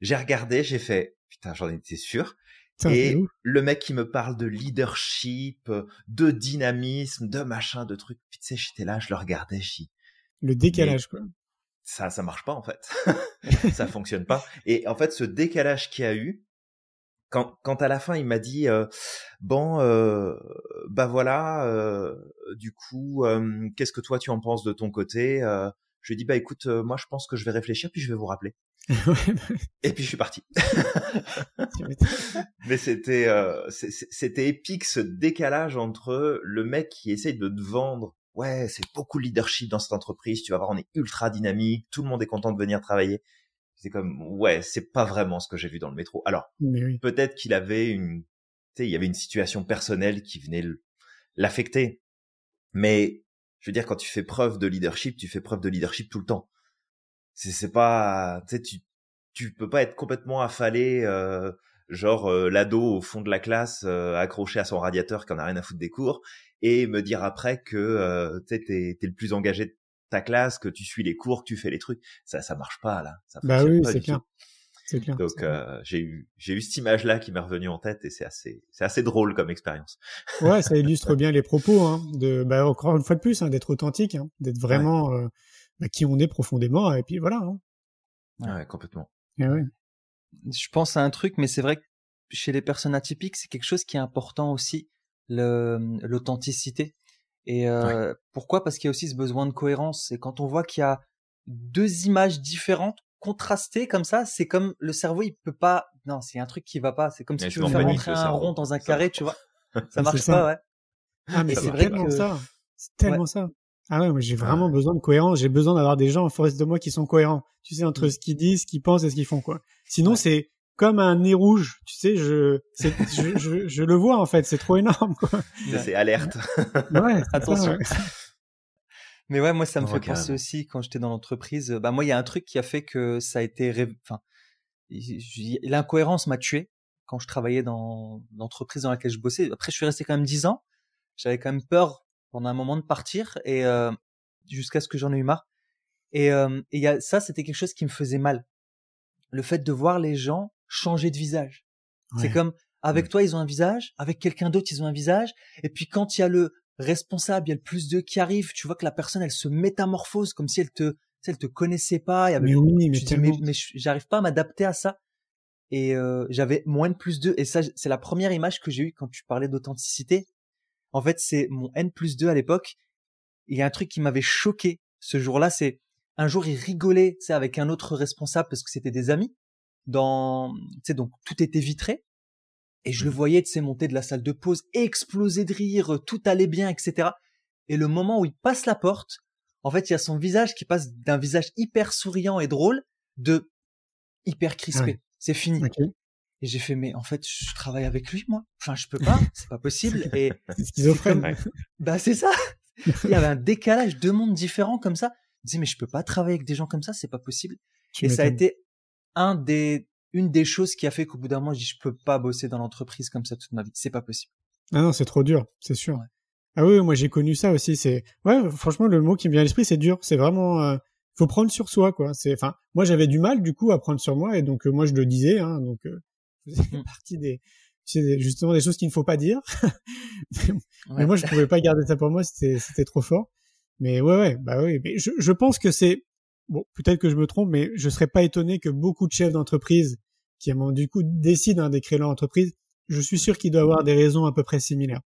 j'ai regardé, j'ai fait, putain, j'en étais sûr. Et le mec qui me parle de leadership, de dynamisme, de machin, de trucs. tu sais, j'étais là, je le regardais, je Le décalage, quoi. Ça, ça marche pas, en fait. ça fonctionne pas. Et en fait, ce décalage qu'il y a eu, quand, quand à la fin il m'a dit euh, bon euh, bah voilà euh, du coup euh, qu'est-ce que toi tu en penses de ton côté euh, je lui ai dit bah écoute moi je pense que je vais réfléchir puis je vais vous rappeler et puis je suis parti. Mais c'était c'était épique ce décalage entre le mec qui essaye de te vendre. Ouais c'est beaucoup de leadership dans cette entreprise. Tu vas voir on est ultra dynamique. Tout le monde est content de venir travailler. C'est comme ouais, c'est pas vraiment ce que j'ai vu dans le métro. Alors peut-être qu'il avait une, tu sais, il y avait une situation personnelle qui venait l'affecter, mais je veux dire quand tu fais preuve de leadership, tu fais preuve de leadership tout le temps. C'est c'est pas, tu sais, tu tu peux pas être complètement affalé. Euh, genre euh, l'ado au fond de la classe euh, accroché à son radiateur qui en a rien à foutre des cours et me dire après que euh, tu t'es es le plus engagé ta classe, que tu suis les cours, que tu fais les trucs. Ça, ça marche pas là. Ça bah oui, c'est clair. C'est clair. Donc euh, j'ai eu j'ai eu cette image là qui m'est revenue en tête et c'est assez c'est assez drôle comme expérience. ouais, ça illustre bien les propos hein, de bah encore une fois de plus hein, d'être authentique, hein, d'être vraiment euh, bah, qui on est profondément et puis voilà. Hein. Ouais, complètement. Et ouais. Je pense à un truc, mais c'est vrai que chez les personnes atypiques, c'est quelque chose qui est important aussi, l'authenticité. Et euh, pourquoi? Parce qu'il y a aussi ce besoin de cohérence. Et quand on voit qu'il y a deux images différentes, contrastées comme ça, c'est comme le cerveau, il peut pas. Non, c'est un truc qui va pas. C'est comme si tu veux faire rentrer un rond dans un carré, tu vois. Ça marche pas, ouais. Ah, mais c'est vraiment ça. C'est tellement ça. Ah ouais, j'ai vraiment besoin de cohérence. J'ai besoin d'avoir des gens en face de moi qui sont cohérents. Tu sais, entre mmh. ce qu'ils disent, ce qu'ils pensent et ce qu'ils font, quoi. Sinon, c'est comme un nez rouge. Tu sais, je, je, je, je, le vois en fait. C'est trop énorme, quoi. C'est alerte. ouais, attention. Mais ouais, moi ça me fait penser aussi quand j'étais dans l'entreprise. Bah moi, il y a un truc qui a fait que ça a été, enfin, l'incohérence m'a tué quand je travaillais dans l'entreprise dans laquelle je bossais. Après, je suis resté quand même dix ans. J'avais quand même peur pendant un moment de partir et euh, jusqu'à ce que j'en ai eu marre. Et, euh, et y a, ça, c'était quelque chose qui me faisait mal. Le fait de voir les gens changer de visage. C'est comme avec toi ils ont un visage, avec quelqu'un d'autre ils ont un visage, et puis quand il y a le responsable, il y a le plus d'eux qui arrive, tu vois que la personne elle se métamorphose comme si elle te, elle te connaissait pas. mais oui, mais, j'arrive pas à m'adapter à ça. Et euh, j'avais moins de plus 2 et ça c'est la première image que j'ai eue quand tu parlais d'authenticité. En fait c'est mon N plus 2 à l'époque. Il y a un truc qui m'avait choqué ce jour-là, c'est un jour il rigolait, c'est avec un autre responsable parce que c'était des amis dans, tu sais, donc tout était vitré. Et je le mmh. voyais, tu sais, monter de la salle de pause, exploser de rire, tout allait bien, etc. Et le moment où il passe la porte, en fait, il y a son visage qui passe d'un visage hyper souriant et drôle de hyper crispé. C'est fini. Et j'ai fait, mais en fait, je travaille avec lui, moi. Enfin, je peux pas, c'est pas possible. Et c'est schizophrène. Bah, c'est ça. Il y avait un décalage, deux mondes différents comme ça. Je disais, mais je peux pas travailler avec des gens comme ça, c'est pas possible. et ça a été un des, une des choses qui a fait qu'au bout d'un moment, je dis, je peux pas bosser dans l'entreprise comme ça toute ma vie. C'est pas possible. Ah non, c'est trop dur, c'est sûr. Ah oui, moi j'ai connu ça aussi. C'est ouais, franchement, le mot qui me vient à l'esprit, c'est dur. C'est vraiment, euh, faut prendre sur soi, quoi. C'est, enfin, moi j'avais du mal du coup à prendre sur moi, et donc euh, moi je le disais, hein, donc euh, c'est mmh. partie des, justement des choses qu'il ne faut pas dire. mais, moi je pouvais pas garder ça pour moi, c'était, c'était trop fort. Mais ouais, ouais, bah oui. Mais je, je pense que c'est bon, peut-être que je me trompe, mais je serais pas étonné que beaucoup de chefs d'entreprise qui du coup décident hein, d'écrire leur entreprise, je suis sûr qu'il doit avoir des raisons à peu près similaires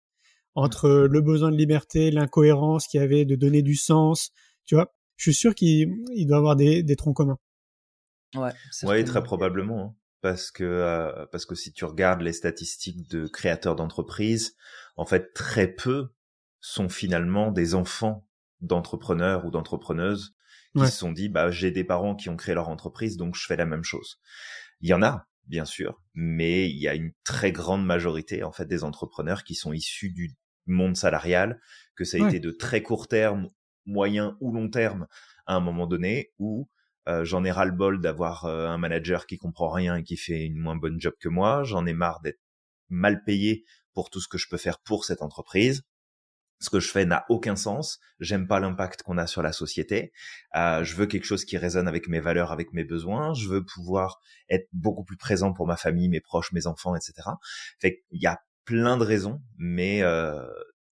entre le besoin de liberté, l'incohérence qu'il y avait de donner du sens, tu vois. Je suis sûr qu'il doit avoir des, des troncs communs. Ouais, ouais très probablement. Hein. Parce que euh, parce que si tu regardes les statistiques de créateurs d'entreprises, en fait très peu sont finalement des enfants d'entrepreneurs ou d'entrepreneuses qui se sont dit bah j'ai des parents qui ont créé leur entreprise donc je fais la même chose. Il y en a bien sûr, mais il y a une très grande majorité en fait des entrepreneurs qui sont issus du monde salarial, que ça a été de très court terme, moyen ou long terme à un moment donné, où euh, j'en ai ras le bol d'avoir euh, un manager qui comprend rien et qui fait une moins bonne job que moi, j'en ai marre d'être mal payé pour tout ce que je peux faire pour cette entreprise. Ce que je fais n'a aucun sens. J'aime pas l'impact qu'on a sur la société. Euh, je veux quelque chose qui résonne avec mes valeurs, avec mes besoins. Je veux pouvoir être beaucoup plus présent pour ma famille, mes proches, mes enfants, etc. Fait il y a plein de raisons, mais euh,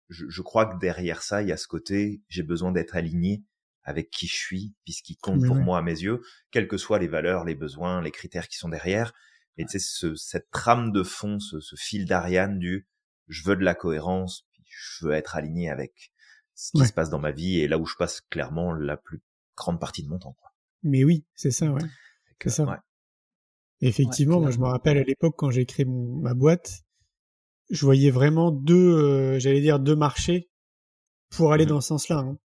je, je, crois que derrière ça, il y a ce côté, j'ai besoin d'être aligné avec qui je suis, puisqu'il compte pour moi à mes yeux, quelles que soient les valeurs, les besoins, les critères qui sont derrière. Et tu sais, ce, cette trame de fond, ce, ce fil d'Ariane du je veux de la cohérence, puis je veux être aligné avec ce qui se passe dans ma vie et là où je passe clairement la plus grande partie de mon temps. Quoi. Mais oui, c'est ça, ouais. C'est ça. Ouais. Effectivement, moi je me rappelle à l'époque quand j'ai créé ma boîte, je voyais vraiment deux, euh, j'allais dire deux marchés pour aller mmh dans ce sens-là. Hein.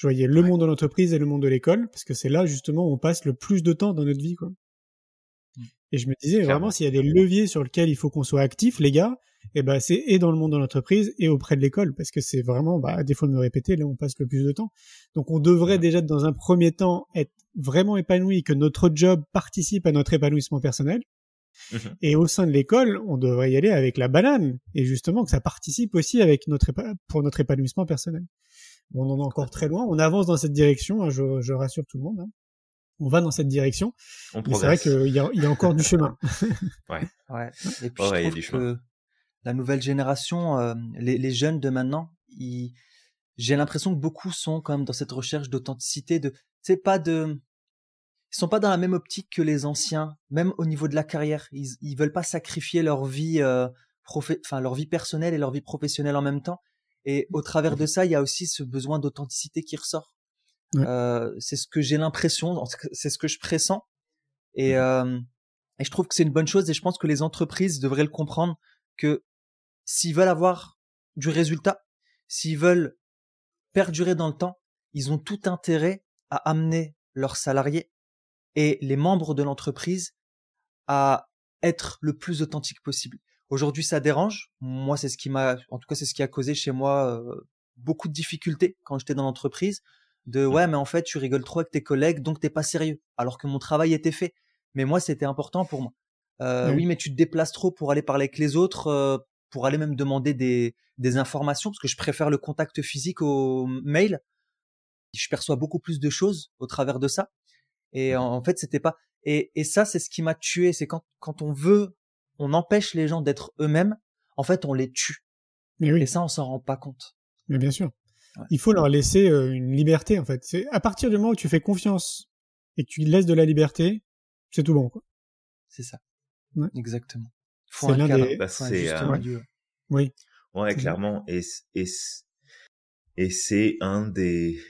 Je voyais le monde de l'entreprise et le monde de l'école, parce que c'est là justement où on passe le plus de temps dans notre vie. Quoi. Mmh. Et je me disais vraiment s'il y a des leviers sur lesquels il faut qu'on soit actif, les gars, et eh ben c'est et dans le monde de l'entreprise et auprès de l'école, parce que c'est vraiment, bah, à défaut de me répéter, là où on passe le plus de temps. Donc on devrait déjà dans un premier temps être vraiment épanoui, que notre job participe à notre épanouissement personnel. Mmh et au sein de l'école, on devrait y aller avec la banane, et justement que ça participe aussi avec notre pour notre épanouissement personnel. On en est encore très loin. On avance dans cette direction. Hein, je, je, rassure tout le monde. Hein. On va dans cette direction. mais c'est vrai qu'il y a, il y a encore du chemin. ouais. ouais. Et puis je trouve que la nouvelle génération, euh, les, les, jeunes de maintenant, ils... j'ai l'impression que beaucoup sont quand même dans cette recherche d'authenticité, de, c'est pas de, ils sont pas dans la même optique que les anciens, même au niveau de la carrière. Ils, ils veulent pas sacrifier leur vie, euh, enfin leur vie personnelle et leur vie professionnelle en même temps. Et au travers de ça, il y a aussi ce besoin d'authenticité qui ressort. Euh, c'est ce que j'ai l'impression, c'est ce que je pressens. Et, euh, et je trouve que c'est une bonne chose. Et je pense que les entreprises devraient le comprendre que s'ils veulent avoir du résultat, s'ils veulent perdurer dans le temps, ils ont tout intérêt à amener leurs salariés et les membres de l'entreprise à être le plus authentique possible. Aujourd'hui, ça dérange. Moi, c'est ce qui m'a, en tout cas, c'est ce qui a causé chez moi euh, beaucoup de difficultés quand j'étais dans l'entreprise. De mmh. ouais, mais en fait, tu rigoles trop avec tes collègues, donc t'es pas sérieux. Alors que mon travail était fait. Mais moi, c'était important pour moi. Euh, oui. mais tu te déplaces trop pour aller parler avec les autres, euh, pour aller même demander des, des informations, parce que je préfère le contact physique au mail. Je perçois beaucoup plus de choses au travers de ça. Et en fait, c'était pas. Et, et ça, c'est ce qui m'a tué. C'est quand, quand on veut, on empêche les gens d'être eux-mêmes. En fait, on les tue. Mais oui. Et ça, on s'en rend pas compte. Mais bien sûr. Il faut leur laisser euh, une liberté, en fait. C'est à partir du moment où tu fais confiance et que tu laisses de la liberté, c'est tout bon, quoi. C'est ça. Ouais. Exactement. C'est l'un des. Bah, c'est. Euh... Oui. Ouais, clairement. Et, et, et c'est un des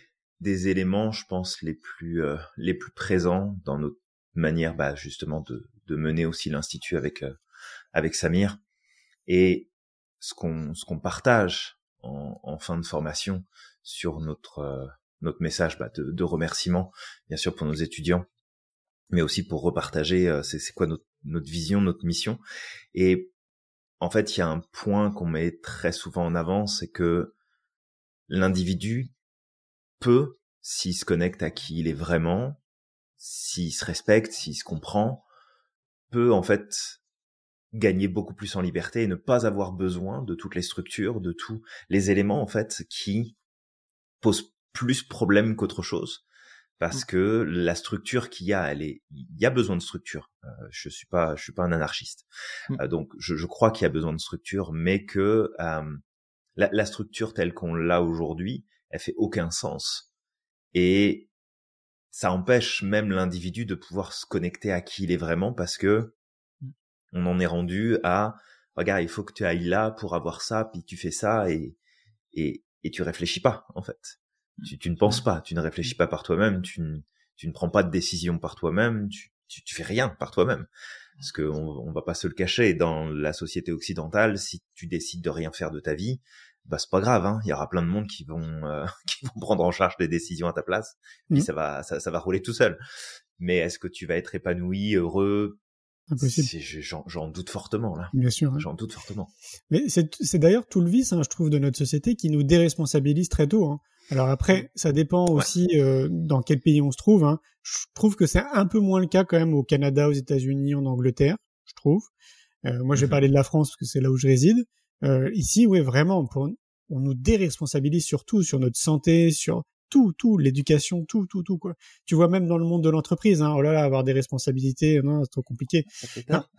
des éléments, je pense, les plus euh, les plus présents dans notre manière, bah, justement, de, de mener aussi l'institut avec euh, avec Samir. Et ce qu'on ce qu'on partage en, fin de formation sur notre euh, notre message bah, de, de remerciement, bien sûr pour nos étudiants, mais aussi pour repartager euh, c'est quoi notre, notre vision, notre mission. Et en fait, il y a un point qu'on met très souvent en avant, c'est que l'individu peut, s'il se connecte à qui il est vraiment, s'il se respecte, s'il se comprend, peut en fait gagner beaucoup plus en liberté et ne pas avoir besoin de toutes les structures, de tous les éléments en fait qui posent plus problème qu'autre chose parce mmh. que la structure qu'il y a, elle est, il y a besoin de structure. Euh, je suis pas, je suis pas un anarchiste, mmh. euh, donc je, je crois qu'il y a besoin de structure, mais que euh, la, la, structure telle qu'on l'a aujourd'hui, elle fait aucun sens et ça empêche même l'individu de pouvoir se connecter à qui il est vraiment parce que. On en est rendu à regarde, il faut que tu ailles là pour avoir ça, puis tu fais ça et et et tu réfléchis pas en fait. Tu, tu, ne penses pas, tu ne réfléchis pas par toi-même, tu ne, tu ne prends pas de décision par toi-même, tu, tu, tu, fais rien par toi-même. Parce qu'on on va pas se le cacher, dans la société occidentale, si tu décides de rien faire de ta vie, bah c'est pas grave, hein. il y aura plein de monde qui vont euh, qui vont prendre en charge des décisions à ta place, puis mmh. ça va ça, ça va rouler tout seul. Mais est-ce que tu vas être épanoui, heureux, J'en doute fortement là. Bien sûr. Hein. J'en doute fortement. Mais c'est d'ailleurs tout le vice, hein, je trouve, de notre société qui nous déresponsabilise très tôt. Hein. Alors après, mm. ça dépend aussi euh, dans quel pays on se trouve. Hein. Je trouve que c'est un peu moins le cas quand même au Canada, aux États-Unis, en Angleterre, je trouve. Euh, moi, je vais mm-hmm. parler de la France parce que c'est là où je réside. Euh, ici, oui, vraiment, on nous déresponsabilise surtout sur notre santé, sur tout, tout, l'éducation, tout, tout, tout, quoi. Tu vois, même dans le monde de l'entreprise, hein, oh là là, avoir des responsabilités, non, c'est trop compliqué.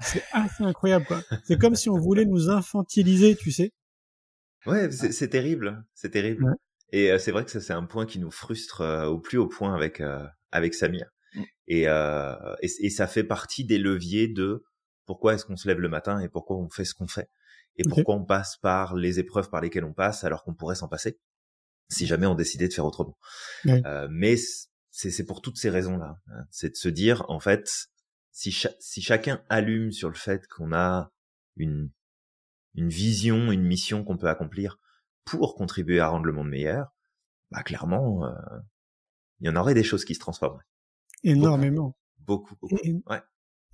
C'est assez incroyable, quoi. C'est comme si on voulait nous infantiliser, tu sais. Ouais, c'est terrible, c'est terrible. Et euh, c'est vrai que ça, c'est un point qui nous frustre euh, au plus haut point avec, euh, avec Samir. Mm. Et, et, et, ça fait partie des leviers de pourquoi est-ce qu'on se lève le matin et pourquoi on fait ce qu'on fait. Et pourquoi on passe par les épreuves par lesquelles on passe alors qu'on pourrait s'en passer si jamais on décidait de faire autrement. Euh, mais c'est pour toutes ces raisons-là. Hein. C'est de se dire, en fait, si, si chacun allume sur le fait qu'on a une, une vision, une mission qu'on peut accomplir pour contribuer à rendre le monde meilleur, bah clairement, euh, il y en aurait des choses qui se transformeraient. Énormément. Beaucoup, beaucoup. Ouais.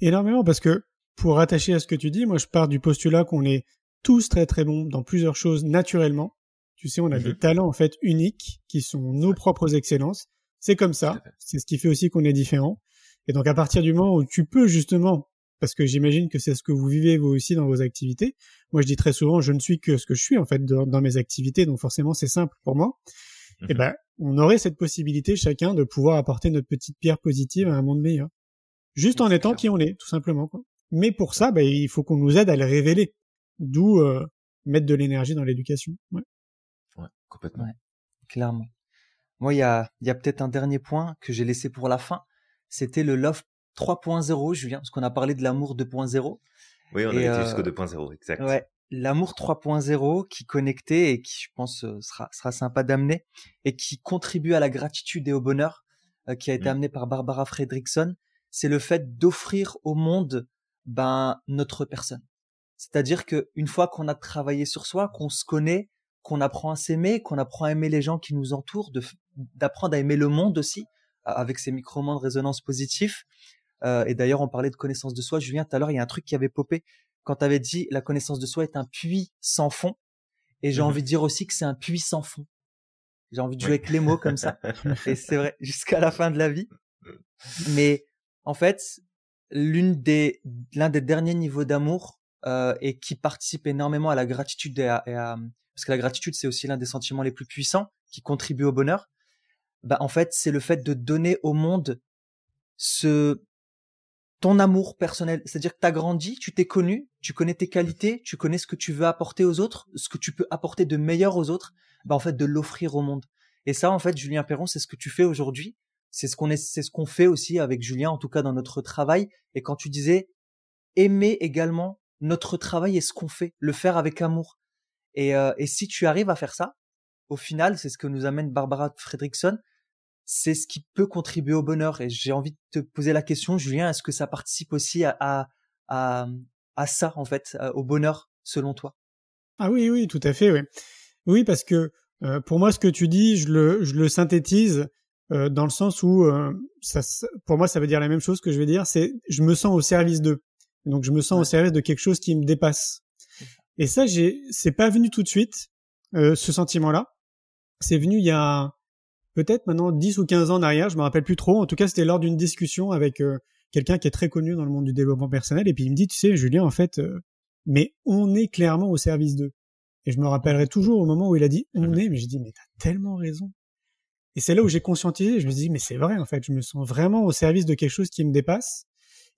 Énormément, parce que pour attacher à ce que tu dis, moi je pars du postulat qu'on est tous très très bons dans plusieurs choses naturellement, tu sais, on a des mhm. talents en fait uniques qui sont nos propres excellences. C'est comme ça. C'est ce qui fait aussi qu'on est différent. Et donc à partir du moment où tu peux justement, parce que j'imagine que c'est ce que vous vivez vous aussi dans vos activités. Moi, je dis très souvent, je ne suis que ce que je suis en fait dans, mes activités, donc forcément c'est simple pour moi. Et eh mhm. ben, on aurait cette possibilité chacun de pouvoir apporter notre petite pierre positive à un monde meilleur, juste en étant qui on est, tout simplement. Quoi. Mais pour ça, ben, il faut qu'on nous aide à le révéler. D'où euh, mettre de l'énergie dans l'éducation. Ouais. Complètement. Ouais, clairement. Moi, il y a, y a peut-être un dernier point que j'ai laissé pour la fin. C'était le love 3.0, Julien, parce qu'on a parlé de l'amour 2.0. Oui, on a été jusqu'au 2.0, exact. Ouais, l'amour 3.0 qui connectait et qui, je pense, euh, sera, sera sympa d'amener et qui contribue à la gratitude et au bonheur, euh, qui a été mmh. amené par Barbara Fredrickson. C'est le fait d'offrir au monde, ben, notre personne. C'est-à-dire que une fois qu'on a travaillé sur soi, qu'on se connaît, qu'on apprend à s'aimer, qu'on apprend à aimer les gens qui nous entourent, d'apprendre à aimer le monde aussi, avec ces micro-moments de résonance positifs. Euh, et d'ailleurs, on parlait de connaissance de soi. Julien, tout à l'heure, il y a un truc qui avait popé quand tu avais dit la connaissance de soi est un puits sans fond. Et j'ai mmh envie de dire aussi que c'est un puits sans fond. J'ai envie de jouer avec les mots comme ça. et c'est vrai, jusqu'à la fin de la vie. Mais en fait, l'une des, l'un des derniers niveaux d'amour euh, et qui participe énormément à la gratitude et à parce que la gratitude c'est aussi l'un des sentiments les plus puissants qui contribuent au bonheur. Bah en fait c'est le fait de donner au monde ce ton amour personnel, c'est-à-dire que tu as grandi, tu t'es connu, tu connais tes qualités, tu connais ce que tu veux apporter aux autres, ce que tu peux apporter de meilleur aux autres, bah en fait de l'offrir au monde. Et ça en fait Julien Perron, c'est ce que tu fais aujourd'hui, c'est ce qu'on est c'est ce qu'on fait aussi avec Julien en tout cas dans notre travail et quand tu disais aimer également notre travail et ce qu'on fait, le faire avec amour. Et, euh, et si tu arrives à faire ça, au final, c'est ce que nous amène Barbara Fredrickson, c'est ce qui peut contribuer au bonheur. Et j'ai envie de te poser la question, Julien, est-ce que ça participe aussi à, à, à, ça, en fait, au bonheur, selon toi? Ah oui, oui, tout à fait, oui. Oui, parce que euh, pour moi, ce que tu dis, je le, je le synthétise euh, dans le sens où euh, ça, pour moi, ça veut dire la même chose que je vais dire. C'est je me sens au service d'eux. Donc je me sens au service de quelque chose qui me dépasse. Et ça, j'ai, c'est pas venu tout de suite, euh, ce sentiment-là. C'est venu il y a peut-être maintenant 10 ou 15 ans derrière, je me rappelle plus trop. En tout cas, c'était lors d'une discussion avec euh, quelqu'un qui est très connu dans le monde du développement personnel. Et puis il me dit, tu sais, Julien, en fait, euh, mais on est clairement au service d'eux. Et je me rappellerai toujours au moment où il a dit on est, mais j'ai dit, mais t'as tellement raison. Et c'est là où j'ai conscientisé, je me suis dit, mais c'est vrai, en fait, je me sens vraiment au service de quelque chose qui me dépasse.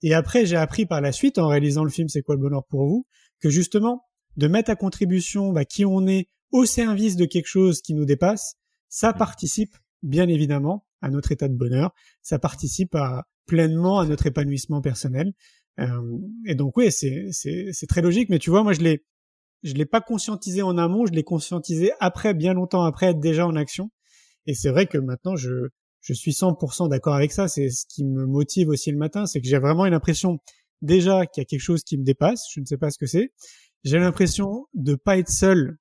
Et après, j'ai appris par la suite, en réalisant le film C'est quoi le bonheur pour vous, que justement, de mettre à contribution bah, qui on est au service de quelque chose qui nous dépasse, ça mmh. participe bien évidemment à notre état de bonheur, ça participe à, pleinement à notre épanouissement personnel. Euh, et donc oui, c'est c'est très logique, mais tu vois, moi je l'ai je l'ai pas conscientisé en amont, je l'ai conscientisé après, bien longtemps après être déjà en action. Et c'est vrai que maintenant je je suis 100% d'accord avec ça. C'est ce qui me motive aussi le matin, c'est que j'ai vraiment une impression déjà qu'il y a quelque chose qui me dépasse. Je ne sais pas ce que c'est. J'ai l'impression de pas être seul.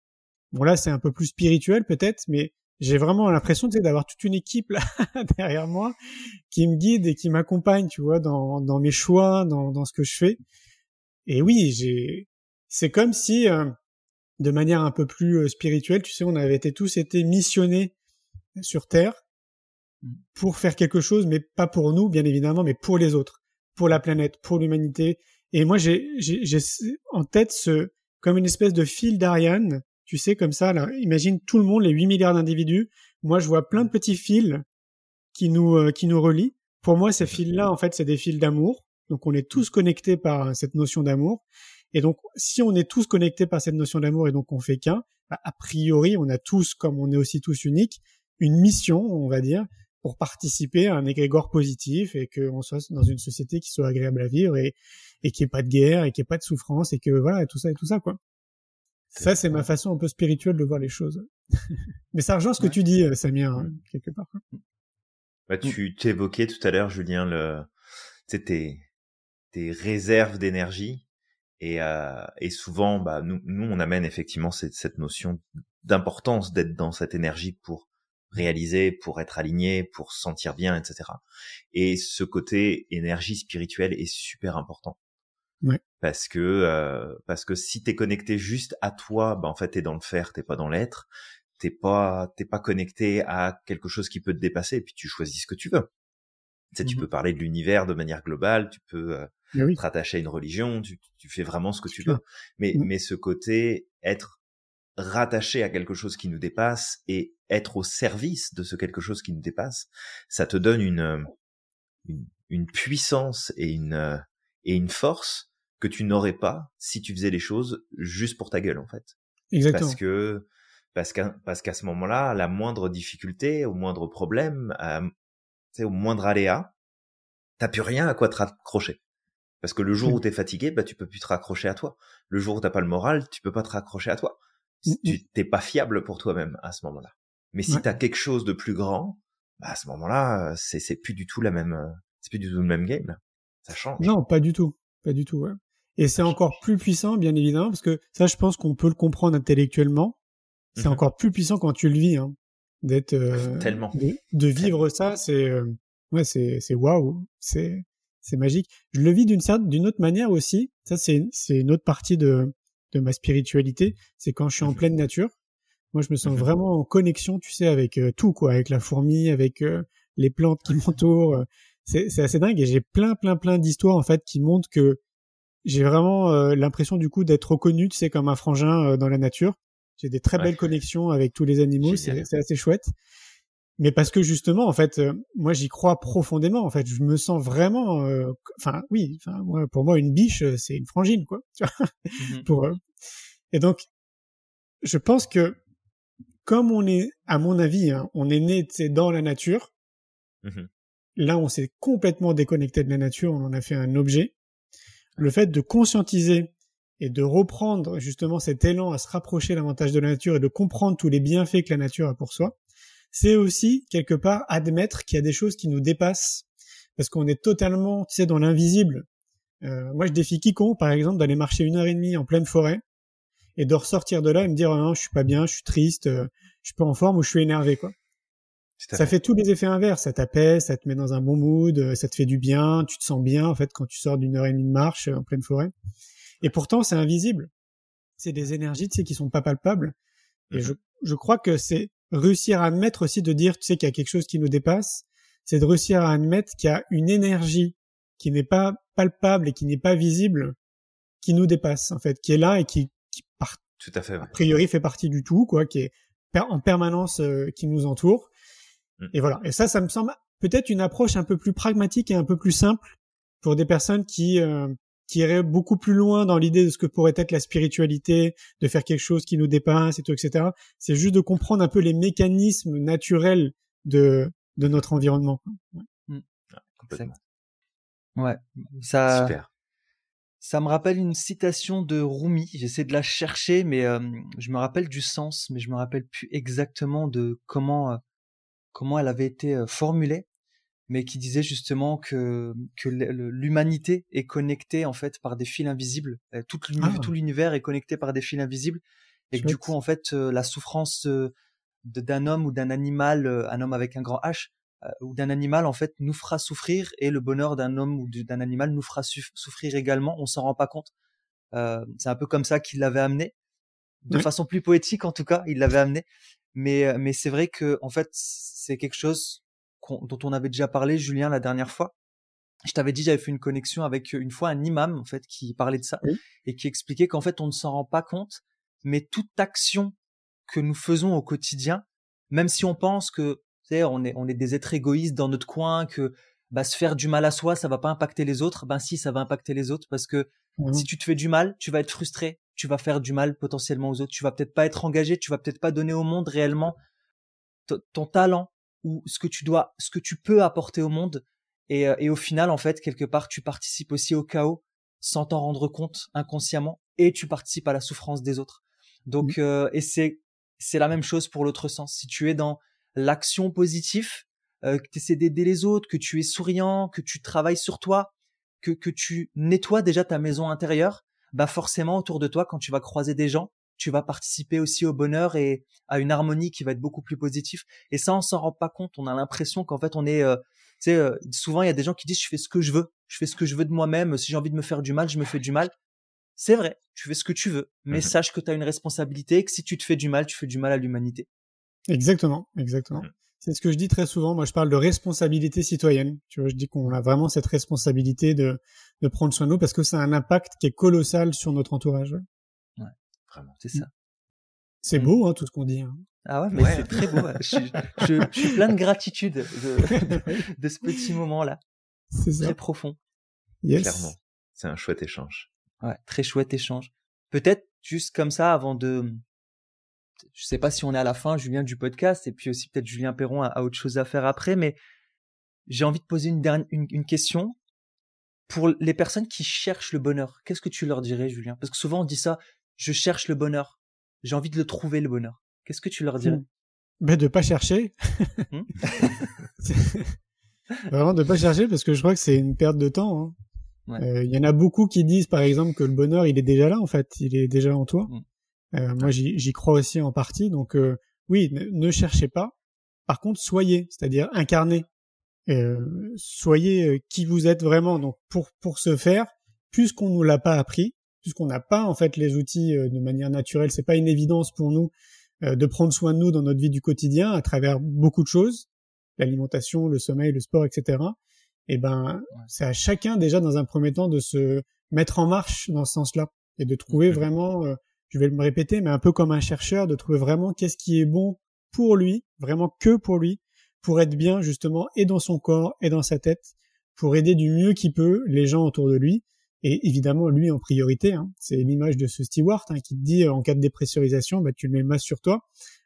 Bon là, c'est un peu plus spirituel peut-être, mais j'ai vraiment l'impression d'avoir toute une équipe là, derrière moi qui me guide et qui m'accompagne, tu vois, dans, mes choix, dans, dans ce que je fais. Et oui, j'ai, c'est comme si, euh, de manière un peu plus euh, spirituelle, tu sais, on avait été tous été missionnés sur Terre pour faire quelque chose, mais pas pour nous, bien évidemment, mais pour les autres, pour la planète, pour l'humanité. Et moi, j'ai, j'ai, j'ai en tête ce, comme une espèce de fil d'Ariane tu sais, comme ça, là, imagine tout le monde, les 8 milliards d'individus. Moi, je vois plein de petits fils qui nous, euh, qui nous relient. Pour moi, ces fils-là, en fait, c'est des fils d'amour. Donc, on est tous connectés par cette notion d'amour. Et donc, si on est tous connectés par cette notion d'amour et donc on fait qu'un, bah, a priori, on a tous, comme on est aussi tous uniques, une mission, on va dire, pour participer à un égrégore positif et qu'on soit dans une société qui soit agréable à vivre et, et qu'il n'y ait pas de guerre et qu'il n'y ait pas de souffrance et que voilà, tout ça et tout ça, quoi. Ça, c'est ma façon un peu spirituelle de voir les choses. Mais ça rejoint ce que tu dis, euh, Samir, hein, quelque part. Bah, tu t'évoquais tout à l'heure, Julien, le, tes, tes réserves d'énergie. Et, euh, et souvent, bah, nous, nous, on amène effectivement cette, cette notion d'importance d'être dans cette énergie pour réaliser, pour être aligné, pour se sentir bien, etc. Et ce côté énergie spirituelle est super important. Ouais. Parce que euh, parce que si t'es connecté juste à toi, bah en fait t'es dans le faire, t'es pas dans l'être. T'es pas t'es pas connecté à quelque chose qui peut te dépasser. Et puis tu choisis ce que tu veux. Tu, tu mmh peux parler de l'univers de manière globale, tu peux euh, te rattacher à une religion, tu, tu fais vraiment ce que tu veux. Mais mmh. mais ce côté être rattaché à quelque chose qui nous dépasse et être au service de ce quelque chose qui nous dépasse, ça te donne une une, une puissance et une et une force que tu n'aurais pas si tu faisais les choses juste pour ta gueule en fait. Exactement. Parce que parce qu'à parce qu'à ce moment-là, la moindre difficulté, au moindre problème, euh, au moindre aléa, t'as plus rien à quoi te raccrocher. Parce que le jour où t'es fatigué, bah tu peux plus te raccrocher à toi. Le jour où t'as pas le moral, tu peux pas te raccrocher à toi. Tu t'es pas fiable pour toi-même à ce moment-là. Mais si tu t'as quelque chose de plus grand, bah à ce moment-là, c'est c'est plus du tout la même, c'est plus du tout le même game. Ça change. Non, pas du tout, pas du tout. Ouais. Et c'est encore plus puissant, bien évidemment, parce que ça, je pense qu'on peut le comprendre intellectuellement. C'est mhm. encore plus puissant quand tu le vis, hein, d'être euh, tellement de, vivre ça. C'est euh, ouais, c'est c'est waouh, c'est c'est magique. Je le vis d'une certaine, d'une autre manière aussi. Ça, c'est c'est une autre partie de de ma spiritualité. C'est quand je suis en mhm. pleine nature. Moi, je me sens mhm. vraiment en connexion, tu sais, avec euh, tout, quoi, avec la fourmi, avec les plantes qui m'entourent. C'est assez dingue. Et j'ai plein, plein, plein d'histoires en fait qui montrent que j'ai vraiment euh, l'impression du coup d'être reconnu, tu sais, comme un frangin euh, dans la nature. J'ai des très belles connexions avec tous les animaux, c'est assez chouette. Mais parce que justement, en fait, euh, moi j'y crois profondément. En fait, je me sens vraiment, enfin oui, enfin moi, pour moi une biche c'est une frangine quoi. Tu vois mmh pour et donc je pense que comme on est, à mon avis, hein, on est né dans la nature. Mmh Là, on s'est complètement déconnecté de la nature, on en a fait un objet le fait de conscientiser et de reprendre justement cet élan à se rapprocher davantage de la nature et de comprendre tous les bienfaits que la nature a pour soi, c'est aussi quelque part admettre qu'il y a des choses qui nous dépassent parce qu'on est totalement, tu sais, dans l'invisible. Euh, moi, je défie quiconque, par exemple, d'aller marcher une heure et demie en pleine forêt et de ressortir de là et me dire oh non, je suis pas bien, je suis triste, euh, je suis pas en forme ou je suis énervé, quoi. Ça fait tous les effets inverses. Ça t'apaise, ça te met dans un bon mood, ça te fait du bien, tu te sens bien en fait quand tu sors d'une heure et demie de marche en pleine forêt. Et pourtant, c'est invisible. C'est des énergies, tu sais, qui sont pas palpables. Et mhm. je, je crois que c'est réussir à admettre aussi de dire, tu sais, qu'il y a quelque chose qui nous dépasse. C'est de réussir à admettre qu'il y a une énergie qui n'est pas palpable et qui n'est pas visible, qui nous dépasse, en fait, qui est là et qui, qui part, tout à fait, a priori fait partie du tout, quoi, qui est en permanence, euh, qui nous entoure. Mm. Et voilà. Et ça, ça me semble peut-être une approche un peu plus pragmatique et un peu plus simple pour des personnes qui, euh, qui irait beaucoup plus loin dans l'idée de ce que pourrait être la spiritualité, de faire quelque chose qui nous dépasse et tout, etc. C'est juste de comprendre un peu les mécanismes naturels de, de notre environnement. Ouais. Mmh. ouais. Ça, Super. ça me rappelle une citation de Rumi. J'essaie de la chercher, mais euh, je me rappelle du sens, mais je me rappelle plus exactement de comment, euh, comment elle avait été euh, formulée mais qui disait justement que que l'humanité est connectée en fait par des fils invisibles. Euh, tout l'univers est connecté par des fils invisibles et que du coup en fait euh, la souffrance euh, d'un homme ou d'un animal, un homme avec un grand H ou d'un animal en fait nous fera souffrir et le bonheur d'un homme ou d'un animal nous fera souffrir également. On s'en rend pas compte. c'est un peu comme ça qu'il l'avait amené, de façon plus poétique en tout cas, il l'avait amené. Mais mais c'est vrai que en fait c'est quelque chose dont on avait déjà parlé, Julien, la dernière fois. Je t'avais dit, j'avais fait une connexion avec euh, une fois un imam, en fait, qui parlait de ça et qui expliquait qu'en fait, on ne s'en rend pas compte, mais toute action que nous faisons au quotidien, même si on pense que, tu sais, on est, on est des êtres égoïstes dans notre coin, que, bah, se faire du mal à soi, ça va pas impacter les autres. Ben si, ça va impacter les autres parce que mmh si tu te fais du mal, tu vas être frustré, tu vas faire du mal potentiellement aux autres, tu vas peut-être pas être engagé, tu vas peut-être pas donner au monde réellement ton talent, ou ce que tu dois, ce que tu peux apporter au monde. Et, euh, et au final, en fait, quelque part, tu participes aussi au chaos sans t'en rendre compte inconsciemment et tu participes à la souffrance des autres. Donc, mmh. euh, et c'est c'est la même chose pour l'autre sens. Si tu es dans l'action positive, euh, que tu essaies d'aider les autres, que tu es souriant, que tu travailles sur toi, que que tu nettoies déjà ta maison intérieure, bah forcément autour de toi, quand tu vas croiser des gens, tu vas participer aussi au bonheur et à une harmonie qui va être beaucoup plus positive. Et ça, on s'en rend pas compte. On a l'impression qu'en fait, on est, euh, tu sais, euh, souvent il y a des gens qui disent je fais ce que je veux, je fais ce que je veux de moi-même. Si j'ai envie de me faire du mal, je me fais du mal. C'est vrai, tu fais ce que tu veux, mais mmh sache que tu as une responsabilité et que si tu te fais du mal, tu fais du mal à l'humanité. Exactement, exactement. Mmh. C'est ce que je dis très souvent. Moi, je parle de responsabilité citoyenne. Tu vois, je dis qu'on a vraiment cette responsabilité de, de prendre soin de nous parce que ça a un impact qui est colossal sur notre entourage. Vraiment, c'est ça. C'est mmh. beau, hein, tout ce qu'on dit. Hein. Ah ouais, mais c'est très beau. Je, suis plein de gratitude de, de ce petit moment-là. C'est Très profond. Yes. Clairement. C'est un chouette échange. Ouais, très chouette échange. Peut-être juste comme ça, avant de, je sais pas si on est à la fin, Julien, du podcast, et puis aussi peut-être Julien Perron a, autre chose à faire après, mais j'ai envie de poser une, dernière, une question pour les personnes qui cherchent le bonheur. Qu'est-ce que tu leur dirais, Julien? Parce que souvent on dit ça, je cherche le bonheur. J'ai envie de le trouver, le bonheur. Qu'est-ce que tu leur dirais? Ben de pas chercher. Hmm? Vraiment de pas chercher parce que je crois que c'est une perte de temps. Hein. Euh, il y en a beaucoup qui disent par exemple que le bonheur il est déjà là en fait, il est déjà en toi. Hmm. Euh, moi j'y crois aussi en partie. Donc euh, oui, ne, cherchez pas. Par contre soyez, c'est-à-dire incarnez. soyez qui vous êtes vraiment. Donc pour pour ce faire, puisqu'on nous l'a pas appris, puisqu'on n'a pas en fait les outils euh, de manière naturelle, c'est pas une évidence pour nous euh, de prendre soin de nous dans notre vie du quotidien à travers beaucoup de choses, l'alimentation, le sommeil, le sport, etc. Et eh ben, c'est à chacun déjà dans un premier temps de se mettre en marche dans ce sens-là et de trouver vraiment, euh, je vais me répéter, mais un peu comme un chercheur, de trouver vraiment qu'est-ce qui est bon pour lui, vraiment que pour lui, pour être bien justement et dans son corps et dans sa tête, pour aider du mieux qu'il peut les gens autour de lui et évidemment, lui en priorité, hein, c'est l'image de ce steward hein, qui te dit euh, en cas de dépressurisation, bah, tu le mets le masque sur toi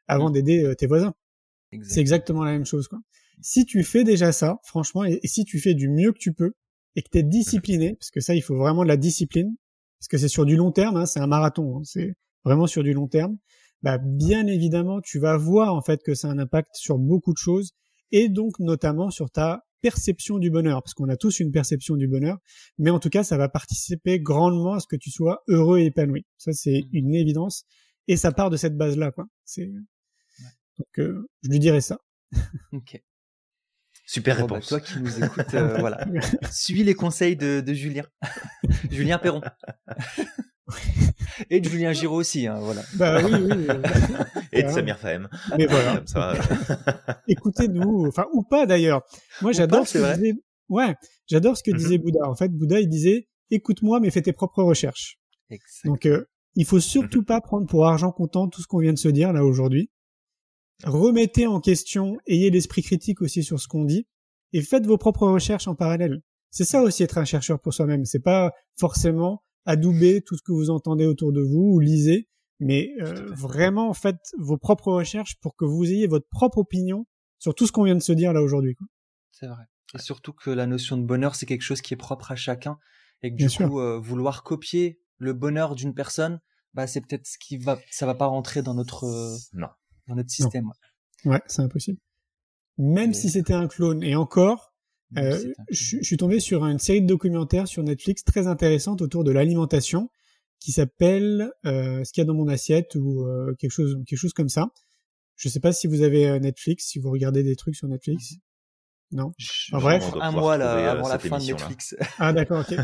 avant mmh. d'aider euh, tes voisins. C'est exactement la même chose. Quoi. Si tu fais déjà ça, franchement, et, si tu fais du mieux que tu peux, et que tu es discipliné, parce que ça, il faut vraiment de la discipline, parce que c'est sur du long terme, hein, c'est un marathon, hein, c'est vraiment sur du long terme, bah, bien évidemment, tu vas voir en fait que ça a un impact sur beaucoup de choses, et donc notamment sur ta perception du bonheur, parce qu'on a tous une perception du bonheur, mais en tout cas, ça va participer grandement à ce que tu sois heureux et épanoui. Ça, c'est mmh. une évidence, et ça part de cette base-là, quoi. C'est donc, euh, je lui dirais ça. ok. Super bah, réponse. toi qui nous écoutes, euh, voilà. Suis les conseils de, de Julien. Julien Perron. Et de Julien Giraud aussi, hein, voilà. Bah oui, oui. Et de Samir Fahem. Mais voilà. Écoutez-nous, enfin, ou pas d'ailleurs. Moi, j'adore ce que disait, ouais, j'adore ce que disait mhm. Bouddha. En fait, Bouddha, il disait, écoute-moi, mais fais tes propres recherches. Donc, euh, il faut surtout mhm. pas prendre pour argent comptant tout ce qu'on vient de se dire là aujourd'hui. Remettez en question, ayez l'esprit critique aussi sur ce qu'on dit, et faites vos propres recherches en parallèle. C'est ça aussi être un chercheur pour soi-même. C'est pas forcément adouber tout ce que vous entendez autour de vous ou lisez, mais euh, vraiment faites vos propres recherches pour que vous ayez votre propre opinion sur tout ce qu'on vient de se dire là aujourd'hui. C'est vrai. Et surtout que la notion de bonheur, c'est quelque chose qui est propre à chacun, et que du coup, euh, vouloir copier le bonheur d'une personne, bah c'est peut-être ce qui va, ça va pas rentrer dans notre non. dans notre système. Ouais, c'est impossible. Même si c'était un clone, et encore, euh, je, suis tombé sur une série de documentaires sur Netflix très intéressante autour de l'alimentation qui s'appelle euh, ce qu'il y a dans mon assiette ou euh, quelque chose quelque chose comme ça. Je sais pas si vous avez euh, Netflix, si vous regardez des trucs sur Netflix. Mhm. Non? bref, un mois là, avant la fin de Netflix. Ah d'accord, ok.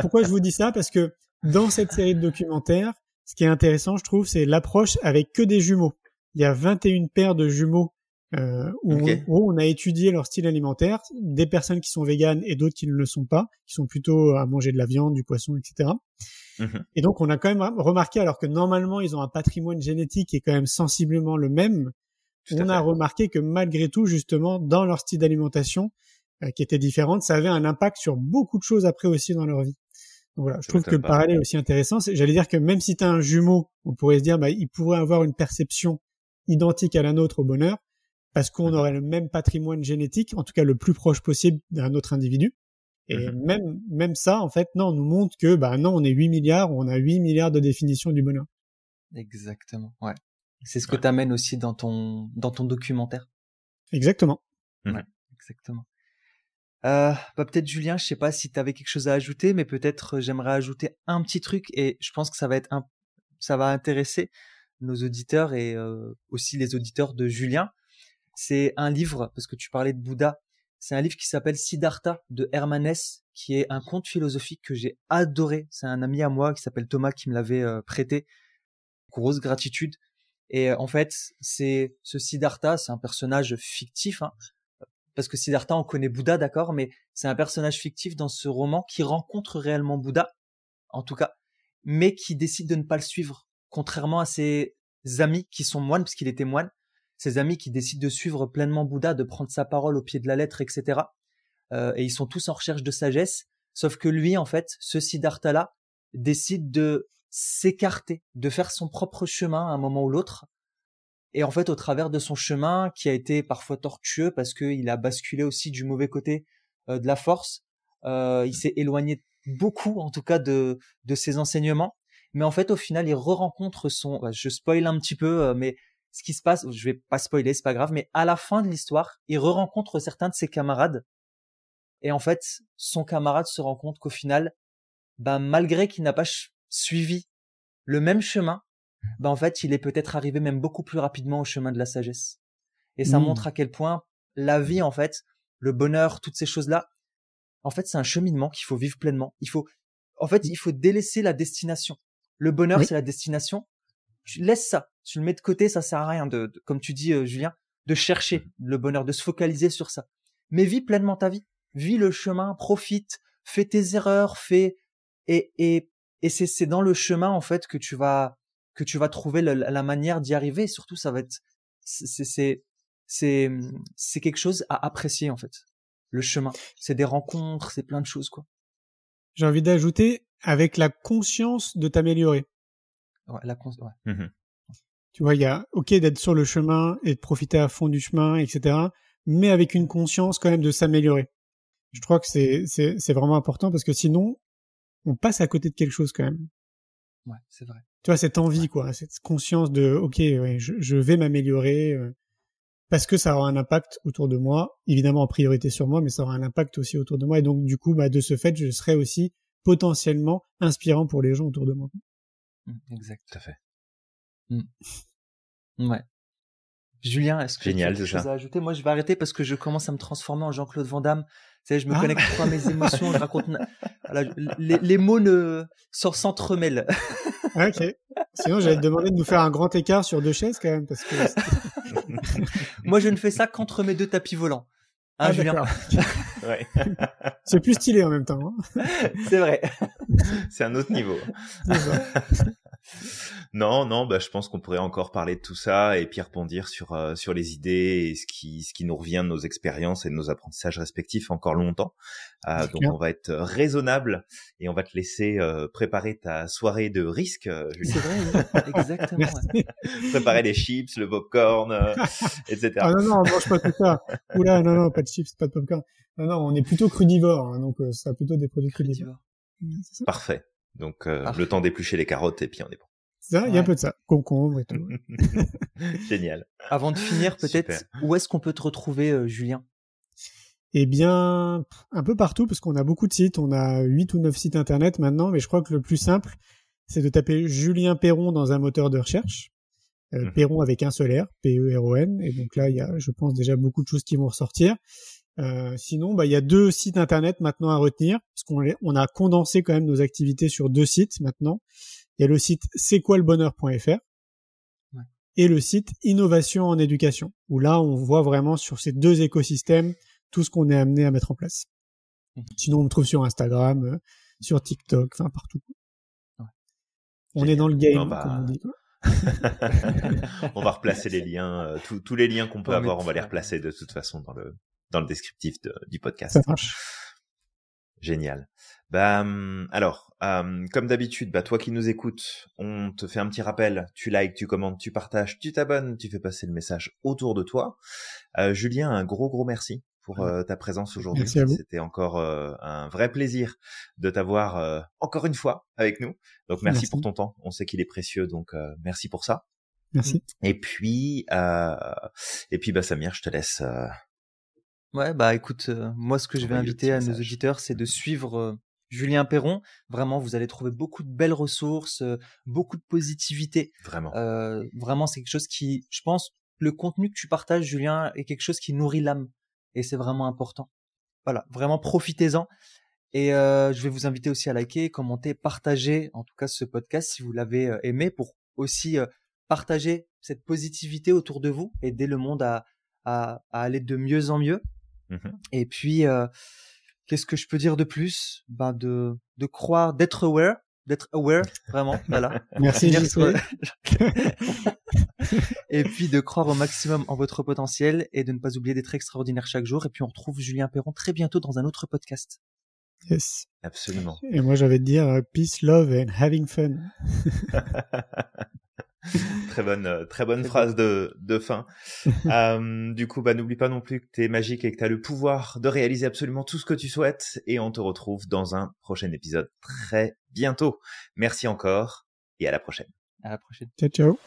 pourquoi je vous dis ça? Parce que dans cette série de documentaires, ce qui est intéressant, je trouve, c'est l'approche avec que des jumeaux. Il y a 21 paires de jumeaux euh, où, on, a étudié leur style alimentaire, des personnes qui sont véganes et d'autres qui ne le sont pas, qui sont plutôt à manger de la viande, du poisson, etc. Mhm. Et donc on a quand même remarqué, alors que normalement ils ont un patrimoine génétique qui est quand même sensiblement le même, on a remarqué que malgré tout, justement, dans leur style d'alimentation, euh, qui était différente, ça avait un impact sur beaucoup de choses après aussi dans leur vie. Donc voilà, je trouve que le parallèle est aussi intéressant. J'allais dire que même si tu as un jumeau, on pourrait se dire, bah, il pourrait avoir une perception identique à la nôtre au bonheur, parce qu'on mhm. aurait le même patrimoine génétique, en tout cas le plus proche possible d'un autre individu. Et mhm. même même ça, en fait, non, on nous montre que bah non, on est 8 milliards, on a 8 milliards de définitions du bonheur. Exactement, ouais. C'est ce que tu amènes aussi dans ton dans ton documentaire. Exactement. Mhm. Ouais, exactement. Euh, bah peut-être Julien, je sais pas si tu avais quelque chose à ajouter, mais peut-être euh, j'aimerais ajouter un petit truc et je pense que ça va être un, ça va intéresser nos auditeurs et euh, aussi les auditeurs de Julien. C'est un livre, parce que tu parlais de Bouddha, c'est un livre qui s'appelle Siddhartha de Hermanès, qui est un conte philosophique que j'ai adoré. C'est un ami à moi qui s'appelle Thomas qui me l'avait euh, prêté. Grosse gratitude. Et euh, en fait, c'est ce Siddhartha, c'est un personnage fictif, hein, parce que Siddhartha, on connaît Bouddha, d'accord, mais c'est un personnage fictif dans ce roman qui rencontre réellement Bouddha, en tout cas, mais qui décide de ne pas le suivre, contrairement à ses amis qui sont moines, parce qu'il était moine, ses amis qui décident de suivre pleinement Bouddha, de prendre sa parole au pied de la lettre, etc. Euh, et ils sont tous en recherche de sagesse, sauf que lui, en fait, ce Siddhartha-là, décide de s'écarter, de faire son propre chemin à un moment ou l'autre. Et en fait, au travers de son chemin, qui a été parfois tortueux parce qu'il a basculé aussi du mauvais côté euh, de la force, euh, il s'est éloigné beaucoup, en tout cas, de, de ses enseignements. Mais en fait, au final, il re-rencontre son, je spoil un petit peu, mais ce qui se passe, je vais pas spoiler, c'est pas grave, mais à la fin de l'histoire, il re-rencontre certains de ses camarades. Et en fait, son camarade se rend compte qu'au final, ben, malgré qu'il n'a pas suivi le même chemin, ben, en fait, il est peut-être arrivé même beaucoup plus rapidement au chemin de la sagesse. Et ça mmh. montre à quel point la vie, en fait, le bonheur, toutes ces choses-là, en fait, c'est un cheminement qu'il faut vivre pleinement. Il faut, en fait, il faut délaisser la destination. Le bonheur, c'est la destination. Tu laisses ça tu le mets de côté, ça sert à rien de, comme tu dis, euh, Julien, de chercher mmh. le bonheur, de se focaliser sur ça. Mais vis pleinement ta vie. Vis le chemin, profite, fais tes erreurs, fais, et, et, et c'est, c'est dans le chemin, en fait, que tu vas, que tu vas trouver la, manière d'y arriver. surtout, ça va être, c'est, c'est, c'est, c'est quelque chose à apprécier, en fait. Le chemin. C'est des rencontres, c'est plein de choses, quoi. J'ai envie d'ajouter avec la conscience de t'améliorer. Ouais, la conscience, ouais. Mmh tu vois, il y a ok d'être sur le chemin et de profiter à fond du chemin, etc. Mais avec une conscience quand même de s'améliorer. Je crois que c'est c'est c'est vraiment important parce que sinon on passe à côté de quelque chose quand même. Ouais, c'est vrai. Tu vois cette envie quoi, cette conscience de ok, ouais, je, je vais m'améliorer euh, parce que ça aura un impact autour de moi, évidemment en priorité sur moi, mais ça aura un impact aussi autour de moi et donc du coup bah de ce fait je serai aussi potentiellement inspirant pour les gens autour de moi. Mmh, exact. Tout à fait. Mmh. Ouais. Julien, est-ce que tu as quelque chose à ajouter? Moi, je vais arrêter parce que je commence à me transformer en Jean-Claude Van Damme. Tu sais, je me ah. connecte à mes émotions, je raconte. les, mots ne s'entremêlent. ok. Sinon, j'allais te demander de nous faire un grand écart sur deux chaises quand même, parce que. Moi, je ne fais ça qu'entre mes deux tapis volants. Hein, ah, Julien ouais. C'est plus stylé en même temps. Hein. C'est vrai. C'est un autre niveau. Non, non, bah, je pense qu'on pourrait encore parler de tout ça et puis rebondir sur euh, sur les idées et ce qui ce qui nous revient de nos expériences et de nos apprentissages respectifs encore longtemps. Euh, donc on va être raisonnable et on va te laisser euh, préparer ta soirée de risque. C'est vrai, exactement. préparer les chips, le popcorn, etc. Ah non non, on mange pas tout ça. Oula, non non, pas de chips, pas de popcorn. Non non, on est plutôt crudivore, hein, donc ça a plutôt des produits crudivores. Parfait. Donc euh, le temps d'éplucher les carottes et puis on est bon. Ça, il y a un peu de ça, concombre et tout. Génial. Avant de finir, peut-être, où est-ce qu'on peut te retrouver, euh, Julien? Eh bien, un peu partout, parce qu'on a beaucoup de sites. On a 8 ou 9 sites internet maintenant, mais je crois que le plus simple, c'est de taper Julien Perron dans un moteur de recherche. Euh, mhm. Perron avec un seul R, P-E-R-O-N. Et donc là, il y a, je pense, déjà beaucoup de choses qui vont ressortir. Euh, sinon, bah, il y a deux sites internet maintenant à retenir, parce qu'on on a condensé quand même nos activités sur deux sites maintenant. Il y a le site c'est quoi le bonheur.fr et le site innovation en éducation, où là on voit vraiment sur ces deux écosystèmes tout ce qu'on est amené à mettre en place. Mmh. Sinon, on me trouve sur Instagram, euh, sur TikTok, enfin partout. On est dans le game, bah, comme on dit. on va replacer les liens, euh, tous les liens qu'on peut avoir, on va les replacer de toute façon dans le dans le descriptif du podcast. Génial. Bah, hum, alors, hum, comme d'habitude, bah, toi qui nous écoutes, on te fait un petit rappel. Tu likes, tu commentes, tu partages, tu t'abonnes, tu fais passer le message autour de toi. Euh, Julien, un gros gros merci pour euh, ta présence aujourd'hui. C'était encore euh, un vrai plaisir de t'avoir encore une fois avec nous. Donc merci, pour ton temps. On sait qu'il est précieux, donc merci pour ça. Merci. Et puis, et puis, bah Samir, je te laisse Ouais, bah écoute, euh, moi ce que je vais inviter à nos auditeurs, c'est de suivre euh, Julien Perron. Vraiment, vous allez trouver beaucoup de belles ressources, euh, beaucoup de positivité. Vraiment. vraiment, c'est quelque chose qui, je pense, le contenu que tu partages, Julien, est quelque chose qui nourrit l'âme. Et c'est vraiment important. Voilà, vraiment profitez-en. Et je vais vous inviter aussi à liker, commenter, partager, en tout cas ce podcast si vous l'avez aimé, pour aussi partager cette positivité autour de vous, aider le monde à, à aller de mieux en mieux. Mmh Et puis, euh, qu'est-ce que je peux dire de plus? Ben de de croire, d'être aware, d'être aware, vraiment, voilà. Merci. et puis de croire au maximum en votre potentiel et de ne pas oublier d'être extraordinaire chaque jour. Et puis on retrouve Julien Perron très bientôt dans un autre podcast. Yes. Absolument. Et moi j'avais de dire euh, peace, love and having fun. très bonne, euh, très bonne phrase de, de fin. euh, du coup, bah, n'oublie pas non plus que tu es magique et que tu as le pouvoir de réaliser absolument tout ce que tu souhaites. Et on te retrouve dans un prochain épisode très bientôt. Merci encore et à la prochaine. À la prochaine. Ciao, ciao.